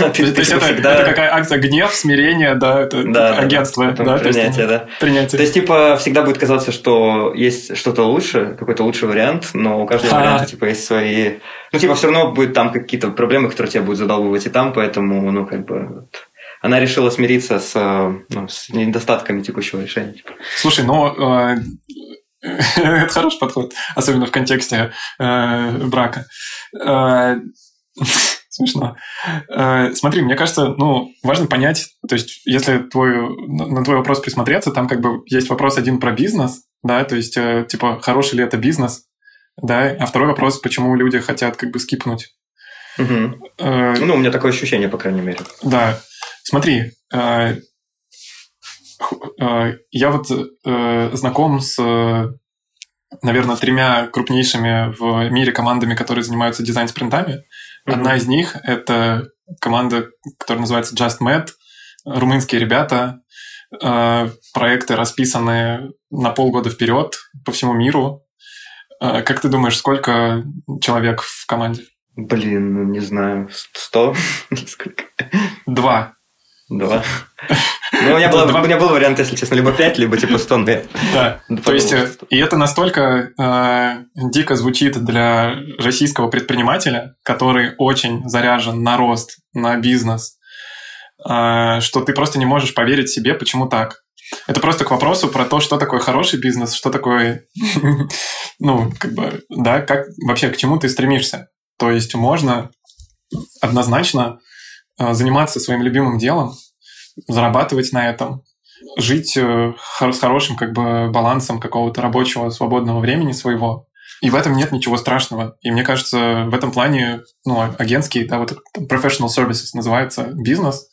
То есть типа это какая акция гнев, смирение, да, это агентство, да? Принятие, да. Принятие. То есть, типа, всегда будет казаться, что есть что-то лучше, какой-то лучший вариант, но у каждого варианта, типа, есть свои... Ну, типа, все равно будет там какие-то проблемы, которые тебя будут задалбывать и там, поэтому, ну, как бы она решила смириться с, э, ну, с недостатками текущего решения. Слушай, ну э, это хороший подход, особенно в контексте э, брака. Смешно. Смотри, мне кажется, ну, важно понять, то есть, если твой, на твой вопрос присмотреться, там как бы есть вопрос один про бизнес, да, то есть, типа, хороший ли это бизнес, да, а второй вопрос, почему люди хотят как бы скипнуть. Угу. Э, ну, у меня такое ощущение, по крайней мере. Да. Смотри, э, э, я вот э, знаком с, наверное, тремя крупнейшими в мире командами, которые занимаются дизайн-спринтами. Mm-hmm. Одна из них — это команда, которая называется Just Med, румынские ребята, проекты расписаны на полгода вперед по всему миру. Как ты думаешь, сколько человек в команде? Блин, ну не знаю, сто? Два. Два. Ну, у меня, был, у меня был вариант, если честно, либо 5, либо типа 100, да. Да, то есть, и это настолько э, дико звучит для российского предпринимателя, который очень заряжен на рост, на бизнес, э, что ты просто не можешь поверить себе, почему так. Это просто к вопросу про то, что такое хороший бизнес, что такое, ну, как бы, да, как вообще к чему ты стремишься. То есть можно однозначно Э, заниматься своим любимым делом, зарабатывать на этом, жить э, с хорошим как бы балансом какого-то рабочего свободного времени своего. И в этом нет ничего страшного. И мне кажется, в этом плане, ну, агентский, да, вот professional services называется бизнес,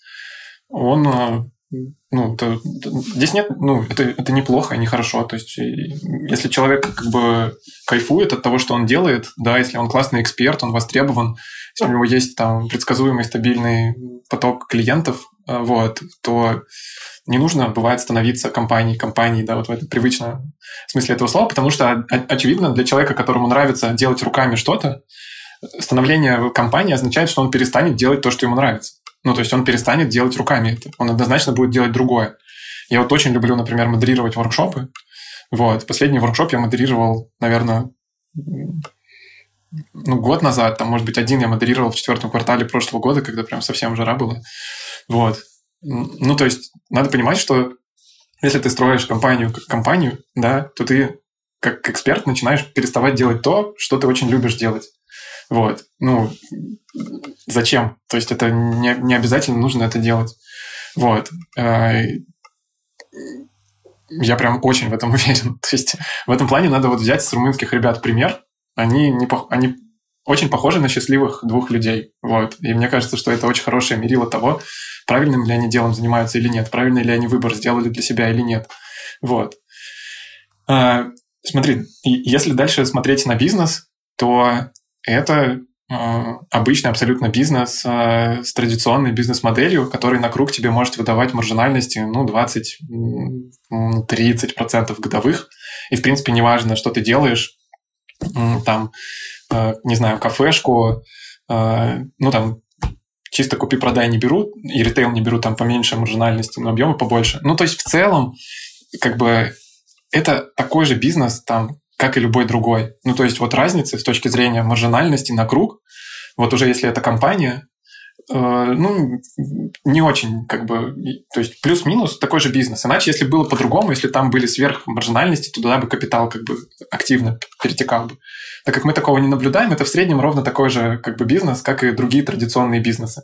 он, э, ну, это, здесь нет, ну, это, это неплохо, не хорошо. То есть, если человек как бы кайфует от того, что он делает, да, если он классный эксперт, он востребован, если у него есть там предсказуемый стабильный поток клиентов, э, вот, то не нужно, бывает, становиться компанией, компанией, да, вот в этом привычном смысле этого слова, потому что, очевидно, для человека, которому нравится делать руками что-то, становление компании означает, что он перестанет делать то, что ему нравится. Ну, то есть он перестанет делать руками это. Он однозначно будет делать другое. Я вот очень люблю, например, модерировать воркшопы. Вот. Последний воркшоп я модерировал, наверное, ну, год назад, там, может быть, один я модерировал в четвертом квартале прошлого года, когда прям совсем жара была. Вот. Ну, то есть, надо понимать, что если ты строишь компанию как компанию, да, то ты как эксперт начинаешь переставать делать то, что ты очень любишь делать. Вот. Ну, зачем? То есть, это не, не обязательно нужно это делать. Вот. А, я прям очень в этом уверен. То есть, в этом плане надо вот взять с румынских ребят пример, они, не, они очень похожи на счастливых двух людей. Вот. И мне кажется, что это очень хорошее мерило того, правильным ли они делом занимаются или нет, правильный ли они выбор сделали для себя или нет. Вот. А, смотри, если дальше смотреть на бизнес, то это а, обычный абсолютно бизнес а, с традиционной бизнес-моделью, который на круг тебе может выдавать маржинальности ну, 20-30% годовых. И, в принципе, неважно, что ты делаешь, там, а, не знаю, кафешку, ну, там, чисто купи-продай не берут, и ритейл не берут там поменьше маржинальности, но объемы побольше. Ну, то есть, в целом, как бы, это такой же бизнес, там, как и любой другой. Ну, то есть вот разницы с точки зрения маржинальности на круг, вот уже если это компания, ну, не очень, как бы, то есть плюс-минус такой же бизнес. Иначе, если было по-другому, если там были сверхмаржинальности, туда бы капитал как бы активно перетекал бы. Так как мы такого не наблюдаем, это в среднем ровно такой же как бы бизнес, как и другие традиционные бизнесы.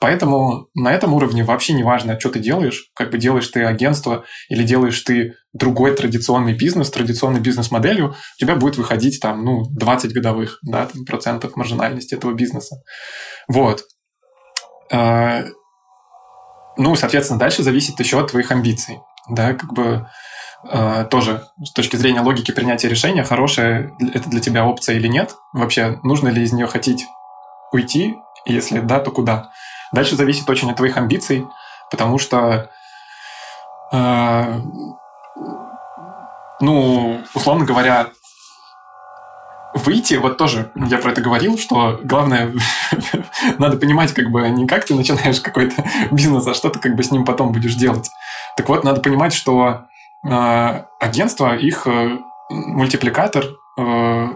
Поэтому на этом уровне вообще не важно, что ты делаешь, как бы делаешь ты агентство или делаешь ты другой традиционный бизнес, традиционной бизнес-моделью, у тебя будет выходить там, ну, 20 годовых, да, там, процентов маржинальности этого бизнеса. Вот. А, ну, соответственно, дальше зависит еще от твоих амбиций. Да, как бы э, тоже с точки зрения логики принятия решения, хорошая это для тебя опция или нет. Вообще, нужно ли из нее хотеть уйти, если да, то куда. Дальше зависит очень от твоих амбиций, потому что, э, ну, условно говоря, выйти, вот тоже я про это говорил, что главное, надо понимать, как бы не как ты начинаешь какой-то бизнес, а что ты как бы с ним потом будешь делать. Так вот, надо понимать, что э, агентство, их э, мультипликатор, э,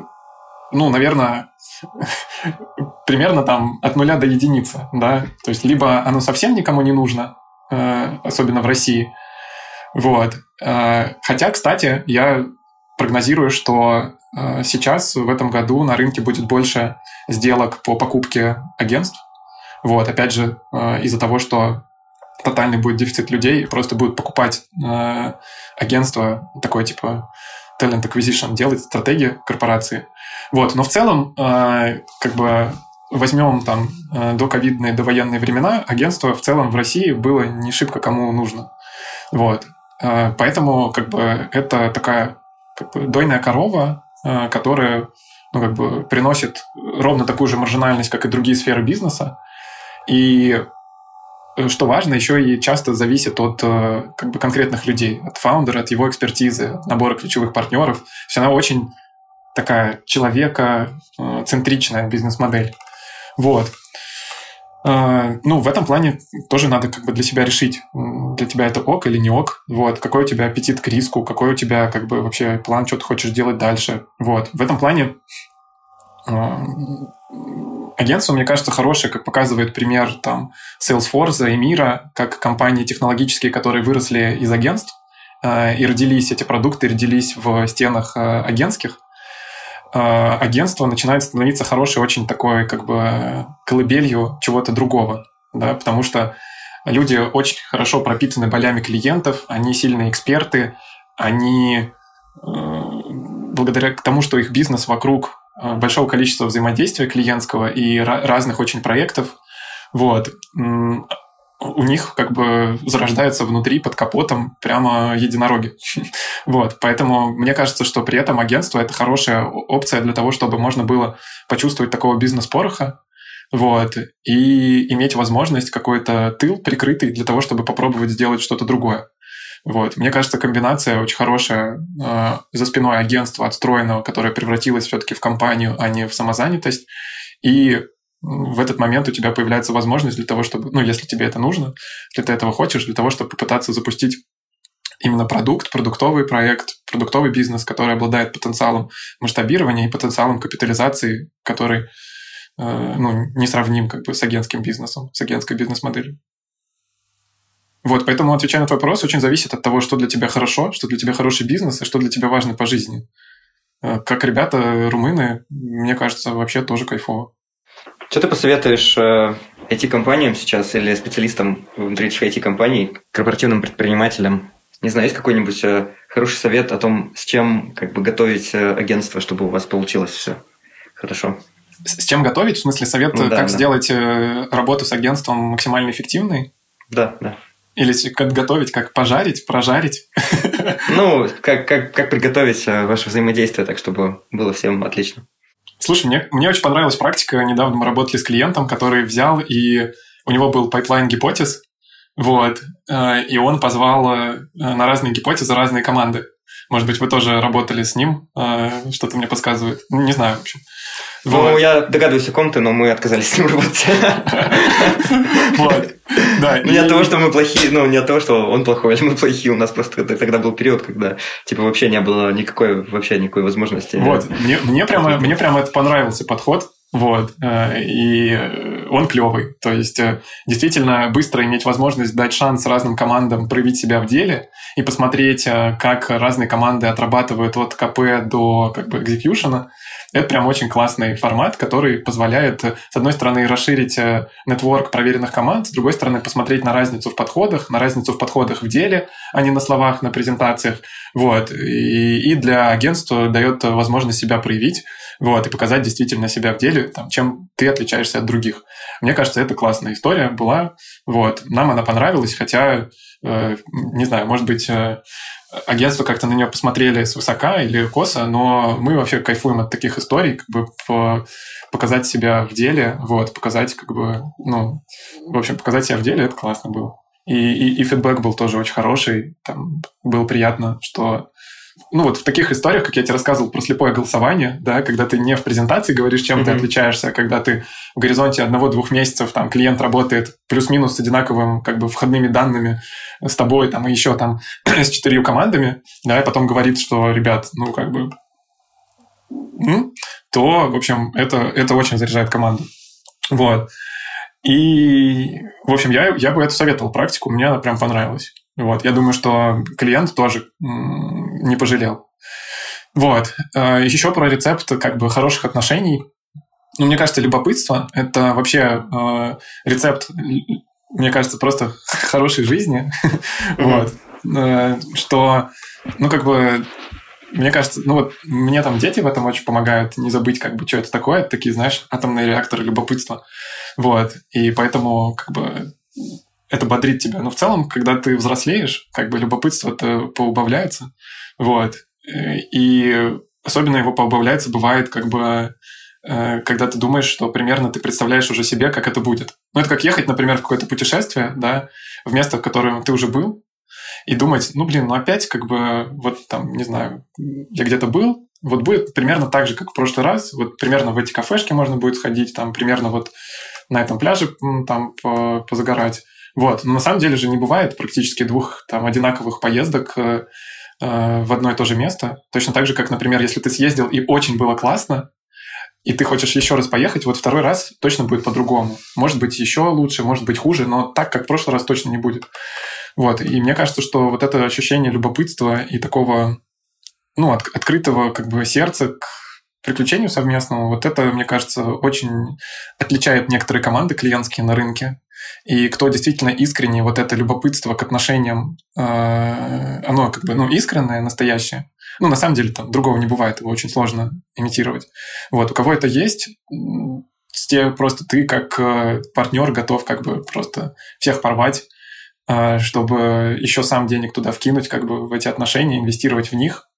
ну, наверное, примерно там от нуля до единицы, да, то есть либо оно совсем никому не нужно, э, особенно в России, вот. Э, хотя, кстати, я прогнозирую, что сейчас в этом году на рынке будет больше сделок по покупке агентств. Вот, опять же, э, из-за того, что тотальный будет дефицит людей, просто будут покупать э, агентство такое типа talent acquisition, делать стратегии корпорации. Вот, но в целом, как бы возьмем там до ковидные, до военные времена, агентство в целом в России было не шибко кому нужно. Вот. Поэтому как бы это такая как бы дойная корова, э, которая ну, как бы приносит ровно такую же маржинальность, как и другие сферы бизнеса. И э, что важно, еще и часто зависит от э, как бы, конкретных людей, от фаундера, от его экспертизы, от набора ключевых партнеров. Все она очень такая человека-центричная бизнес-модель. Вот. А, ну, в этом плане тоже надо как бы для себя решить, для тебя это ок или не ок, вот, какой у тебя аппетит к риску, какой у тебя как бы вообще план, что ты хочешь делать дальше, вот. В этом плане а, агентство, мне кажется, хорошее, как показывает пример там Salesforce и Мира, как компании технологические, которые выросли из агентств, а, и родились эти продукты, родились в стенах агентских, агентство начинает становиться хорошей очень такой как бы колыбелью чего-то другого, да, потому что люди очень хорошо пропитаны болями клиентов, они сильные эксперты, они э, благодаря тому, что их бизнес вокруг э, большого количества взаимодействия клиентского и разных очень проектов, вот, у них как бы зарождаются внутри под капотом прямо единороги. вот, поэтому мне кажется, что при этом агентство это хорошая опция для того, чтобы можно было почувствовать такого бизнес-пороха, вот, и иметь возможность какой-то тыл прикрытый для того, чтобы попробовать сделать что-то другое. Вот. Мне кажется, комбинация очень хорошая э, за спиной агентства отстроенного, которое превратилось все-таки в компанию, а не в самозанятость, и в этот момент у тебя появляется возможность для того, чтобы, ну, если тебе это нужно, если ты этого хочешь, для того, чтобы попытаться запустить именно продукт, продуктовый проект, продуктовый бизнес, который обладает потенциалом масштабирования и потенциалом капитализации, который э, ну, не сравним как бы с агентским бизнесом, с агентской бизнес-моделью. Вот, поэтому, отвечая на твой вопрос, очень зависит от того, что для тебя хорошо, что для тебя хороший бизнес и что для тебя важно по жизни. Э, как ребята румыны, мне кажется, вообще тоже кайфово. Что ты посоветуешь IT-компаниям э, сейчас или специалистам внутри этих IT-компаний, корпоративным предпринимателям? Не знаю, есть какой-нибудь э, хороший совет о том, с чем как бы готовить э, агентство, чтобы у вас получилось все хорошо? С чем готовить? В смысле, совет, ну, да, как да. сделать работу с агентством максимально эффективной? Да, да. Или как готовить, как пожарить, прожарить? Ну, как, как, как приготовить ваше взаимодействие так, чтобы было всем отлично. Слушай, мне, мне очень понравилась практика. Недавно мы работали с клиентом, который взял и у него был pipeline гипотез, вот, э, и он позвал э, на разные гипотезы разные команды. Может быть, вы тоже работали с ним, что-то мне подсказывает. Не знаю, в общем. Ну, вот. я догадываюсь о ком-то, но мы отказались с ним работать. Вот. Да, не от того, что мы плохие, ну, не от того, что он плохой, или мы плохие. У нас просто тогда был период, когда, типа, вообще не было никакой, вообще никакой возможности. Вот, мне, мне, прямо, мне прямо это понравился подход. Вот. Э, и он клевый. То есть, э, действительно, быстро иметь возможность дать шанс разным командам проявить себя в деле и посмотреть, э, как разные команды отрабатывают от КП до как бы экзекьюшена. Это прям очень классный формат, который позволяет, с одной стороны, расширить нетворк проверенных команд, с другой стороны, посмотреть на разницу в подходах, на разницу в подходах в деле, а не на словах, на презентациях. Вот. И, и для агентства дает возможность себя проявить вот, и показать действительно себя в деле, там, чем ты отличаешься от других. Мне кажется, это классная история была, вот, нам она понравилась, хотя, э, не знаю, может быть, агентство как-то на нее посмотрели свысока или косо, но мы вообще кайфуем от таких историй, как бы по, показать себя в деле, вот, показать как бы, ну, в общем, показать себя в деле, это классно было. И, и, и фидбэк был тоже очень хороший, там было приятно, что ну вот в таких историях, как я тебе рассказывал про слепое голосование, да, когда ты не в презентации говоришь, чем mm-hmm. ты отличаешься, а когда ты в горизонте одного-двух месяцев там клиент работает плюс-минус с одинаковым как бы входными данными с тобой там и еще там с четырью командами, да, и потом говорит, что, ребят, ну как бы, то, в общем, это, это очень заряжает команду. Вот. И, в общем, я, я бы это советовал практику, мне она прям понравилась. Вот, я думаю, что клиент тоже не пожалел. Вот. Э, Еще про рецепт как бы хороших отношений. Ну, мне кажется, любопытство – это вообще э, рецепт, мне кажется, просто хорошей жизни. Вот. Э, что, ну, как бы, мне кажется, ну вот мне там дети в этом очень помогают не забыть, как бы, что это такое, такие, знаешь, атомные реакторы любопытства. Вот. И поэтому, как бы, это бодрит тебя. Но в целом, когда ты взрослеешь, как бы любопытство это поубавляется. Вот. И особенно его поубавляется бывает как бы э, когда ты думаешь, что примерно ты представляешь уже себе, как это будет. Ну, это как ехать, например, в какое-то путешествие, да, в место, в котором ты уже был, и думать, ну, блин, ну опять как бы вот там, не знаю, я где-то был, вот будет примерно так же, как в прошлый раз, вот примерно в эти кафешки можно будет сходить, там примерно вот на этом пляже там позагорать. Вот. Но на самом деле же не бывает практически двух там одинаковых поездок э, э, в одно и то же место. Точно так же, как, например, если ты съездил и очень было классно, и ты хочешь еще раз поехать, вот второй раз точно будет по-другому. Может быть, еще лучше, может быть, хуже, но так, как в прошлый раз, точно не будет. Вот. И мне кажется, что вот это ощущение любопытства и такого ну, от, открытого как бы сердца к приключению совместному, вот это, мне кажется, очень отличает некоторые команды клиентские на рынке. И кто действительно искренне вот это любопытство к отношениям, э, оно как бы, ну, искреннее, настоящее. Ну, на самом деле, там, другого не бывает, его очень сложно имитировать. Вот, у кого это есть, те просто ты как э, партнер готов как бы просто всех порвать, э, чтобы еще сам денег туда вкинуть, как бы в эти отношения, инвестировать в них,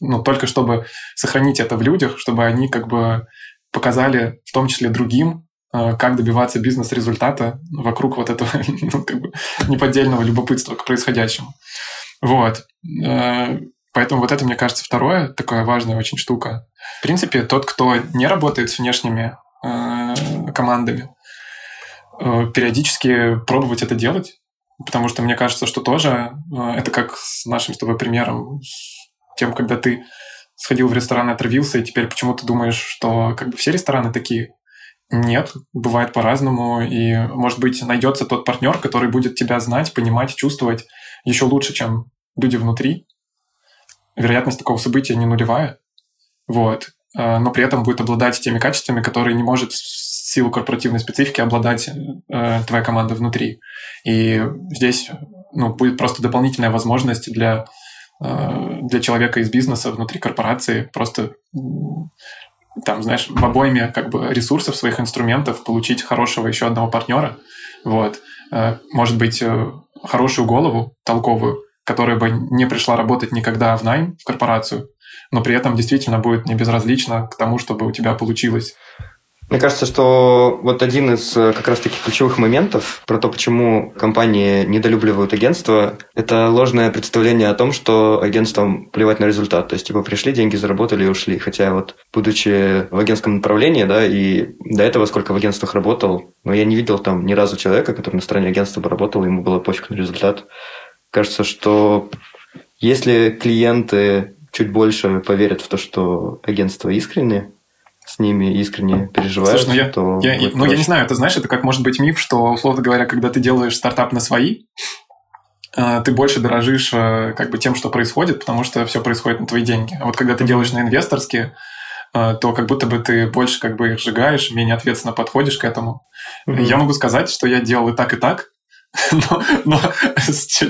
ну, только чтобы сохранить это в людях, чтобы они как бы показали в том числе другим, Э, как добиваться бизнес-результата вокруг вот этого ну, как бы неподдельного любопытства к происходящему. Вот. Э, поэтому вот это, мне кажется, второе, такая важная очень штука. В принципе, тот, кто не работает с внешними э, командами, периодически пробовать это делать, потому что мне кажется, что тоже это как с нашим с тобой примером, с тем, когда ты сходил в ресторан и отравился, и теперь почему-то думаешь, что как бы все рестораны такие. Нет, бывает по-разному, и, может быть, найдется тот партнер, который будет тебя знать, понимать, чувствовать еще лучше, чем люди внутри. Вероятность такого события не нулевая, вот, э, но при этом будет обладать теми качествами, которые не может в силу корпоративной специфики обладать э, твоя команда внутри. И здесь ну, будет просто дополнительная возможность для, э, для человека из бизнеса внутри корпорации просто там, знаешь, в обойме как бы ресурсов, своих инструментов получить хорошего еще одного партнера, вот, э, может быть, э, хорошую голову толковую, которая бы не пришла работать никогда в найм, в корпорацию, но при этом действительно будет не безразлично к тому, чтобы у тебя получилось. Мне кажется, что вот один из э, как раз-таки ключевых моментов про то, почему компании недолюбливают агентство, это ложное представление о том, что агентствам плевать на результат. То есть, типа, пришли, деньги заработали и ушли. Хотя вот, будучи в агентском направлении, да, и до этого сколько в агентствах работал, но я не видел там ни разу человека, который на стороне агентства бы работал, ему было пофиг на результат. Кажется, что если клиенты чуть больше поверят в то, что агентство искренне, с ними искренне переживают, Слушай, ну я, то... Я, я, ну, я не знаю, это знаешь, это как может быть миф, что, условно говоря, когда ты делаешь стартап на свои, э, ты больше дорожишь э, как бы тем, что происходит, потому что все происходит на твои деньги. А вот когда ты делаешь на инвесторские, э, то как будто бы ты больше как бы их сжигаешь, менее ответственно подходишь к этому. Mm-hmm. Я могу сказать, что я делал и так, и так, но, но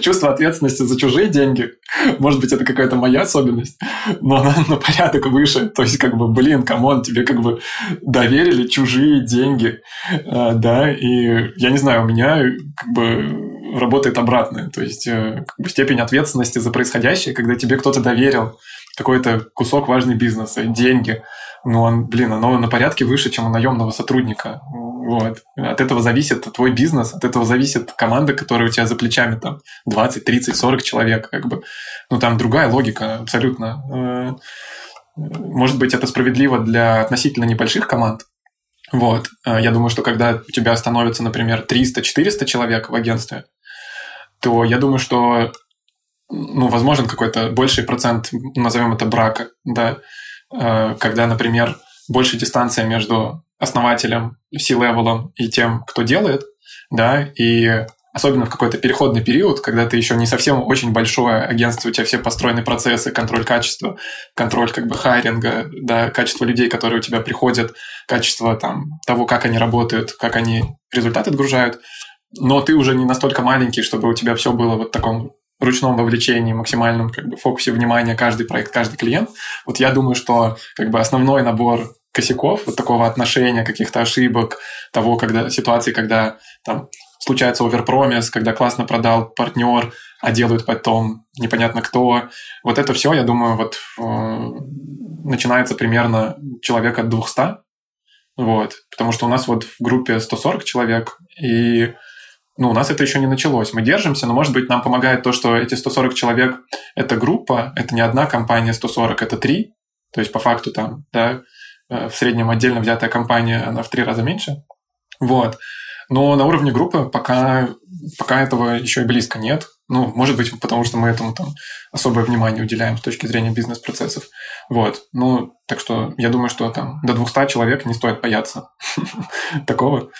чувство ответственности за чужие деньги, может быть, это какая-то моя особенность, но она на порядок выше. То есть, как бы, блин, come on, тебе как бы доверили чужие деньги, а, да, и я не знаю, у меня как бы работает обратное. То есть, э, как бы степень ответственности за происходящее, когда тебе кто-то доверил какой-то кусок важный бизнеса, деньги, ну, он, блин, оно на порядке выше, чем у наемного сотрудника. Вот. От этого зависит твой бизнес, от этого зависит команда, которая у тебя за плечами там 20, 30, 40 человек. Как бы. Ну, там другая логика абсолютно. Э, может быть, это справедливо для относительно небольших команд. Вот. Э, я думаю, что когда у тебя становится, например, 300-400 человек в агентстве, то я думаю, что ну, возможен какой-то больший процент, назовем это брака, да, э, когда, например, больше дистанция между основателем, C-level ом и тем, кто делает, да, и особенно в какой-то переходный период, когда ты еще не совсем очень большое агентство, у тебя все построены процессы, контроль качества, контроль как бы hiring а, да, качество людей, которые у тебя приходят, качество там того, как они работают, как они результаты отгружают, но ты уже не настолько маленький, чтобы у тебя все было вот в таком ручном вовлечении, максимальном как бы фокусе внимания каждый проект, каждый клиент. Вот я думаю, что как бы основной набор косяков, вот такого отношения, каких-то ошибок, того, когда ситуации, когда там случается оверпромис, когда классно продал партнер, а делают потом непонятно кто. Вот это все, я думаю, вот э, начинается примерно человека от 200. Вот. Потому что у нас вот в группе 140 человек, и ну, у нас это еще не началось. Мы держимся, но, может быть, нам помогает то, что эти 140 человек – это группа, это не одна компания 140, это три. То есть, по факту, там, да, в среднем отдельно взятая компания, она в три раза меньше. Вот. Но на уровне группы пока, пока этого еще и близко нет. Ну, может быть, потому что мы этому там особое внимание уделяем с точки зрения бизнес-процессов. Вот. Ну, так что я думаю, что там до 200 человек не стоит бояться такого.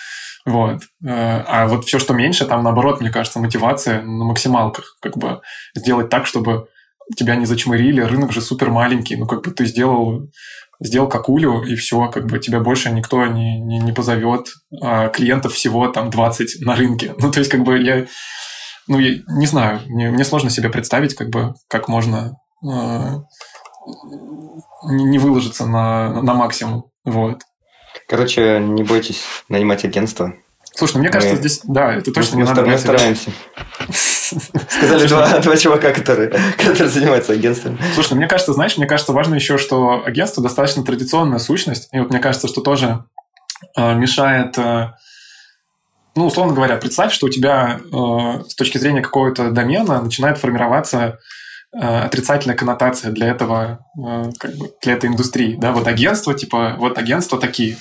Вот. Э, а вот все, что меньше, там, наоборот, мне кажется, мотивация на максималках. Как бы сделать так, чтобы тебя не зачмырили, рынок же супер маленький, ну, как бы ты сделал сделал какулю, и все, как бы тебя больше никто не, не, не позовет. А клиентов всего там 20 на рынке. Ну, то есть, как бы я, ну, я не знаю, мне, мне сложно себе представить, как бы, как можно э, не выложиться на, на максимум. Вот. Короче, не бойтесь нанимать агентство. Слушай, ну мне кажется, мы, здесь, да, это точно мы, не мы надо. Мы стараемся. Сказали два, чувака, которые, которые занимаются агентством. Слушай, ну, мне кажется, знаешь, мне кажется, важно еще, что агентство достаточно традиционная сущность. И вот мне кажется, что тоже э, мешает... Э, ну, условно говоря, представь, что у тебя э, с точки зрения какого-то домена начинает формироваться отрицательная коннотация для этого, как бы, для этой индустрии. Да, вот агентство, типа, вот агентства такие.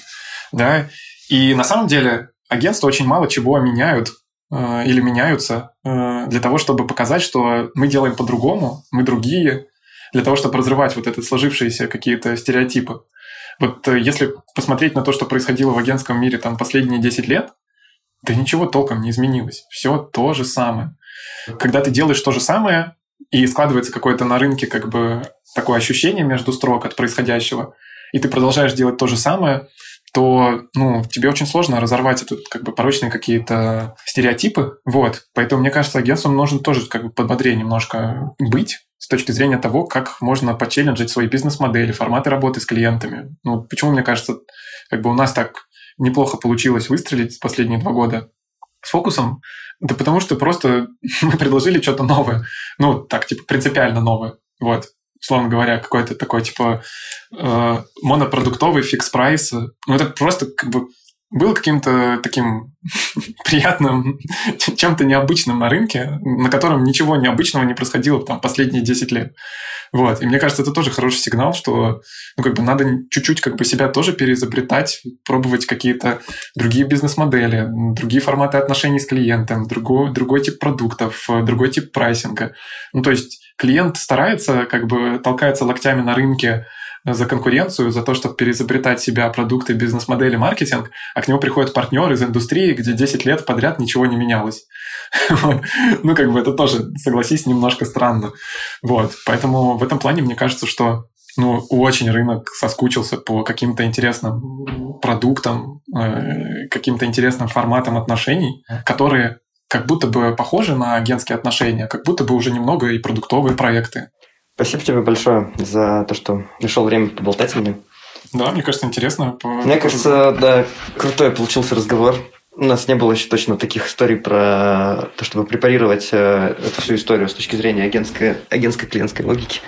Да, и на самом деле агентства очень мало чего меняют или меняются для того, чтобы показать, что мы делаем по-другому, мы другие, для того, чтобы разрывать вот это сложившиеся какие-то стереотипы. Вот э, если посмотреть на то, что происходило в агентском мире там последние 10 лет, да ничего толком не изменилось. Все то же самое. Когда ты делаешь то же самое, и складывается какое-то на рынке как бы такое ощущение между строк от происходящего, и ты продолжаешь делать то же самое, то ну, тебе очень сложно разорвать этот как бы порочные какие-то стереотипы. Вот. Поэтому, мне кажется, агентством нужно тоже как бы подбодрее немножко быть с точки зрения того, как можно почелленджить свои бизнес-модели, форматы работы с клиентами. Ну, почему, мне кажется, как бы у нас так неплохо получилось выстрелить последние два года с фокусом? Да потому что просто мы предложили что-то новое. Ну, так, типа, принципиально новое. Вот условно говоря, какой-то такой, типа, э, монопродуктовый фикс прайс. Ну, это просто как бы было каким-то таким приятным, чем-то необычным на рынке, на котором ничего необычного не происходило там последние 10 лет. Вот. И мне кажется, это тоже хороший сигнал, что ну, как бы надо чуть-чуть как бы себя тоже переизобретать, пробовать какие-то другие бизнес-модели, другие форматы отношений с клиентом, другой, другой тип продуктов, другой тип прайсинга. Ну, то есть клиент старается, как бы толкается локтями на рынке, за конкуренцию, за то, чтобы переизобретать себя, продукты, бизнес-модели, маркетинг, а к нему приходит партнер из индустрии, где 10 лет подряд ничего не менялось. Ну, как бы это тоже, согласись, немножко странно. Вот. Поэтому в этом плане мне кажется, что ну, очень рынок соскучился по каким-то интересным продуктам, э, каким-то интересным форматам отношений, которые как будто бы похожи на агентские отношения, как будто бы уже немного и продуктовые проекты. Спасибо тебе большое за то, что нашел время поболтать со мной. Да, мне кажется, интересно. Мне кажется, да, крутой получился разговор. У нас не было еще точно таких историй про то, чтобы препарировать э, эту всю историю с точки зрения агентской, агентской клиентской логики.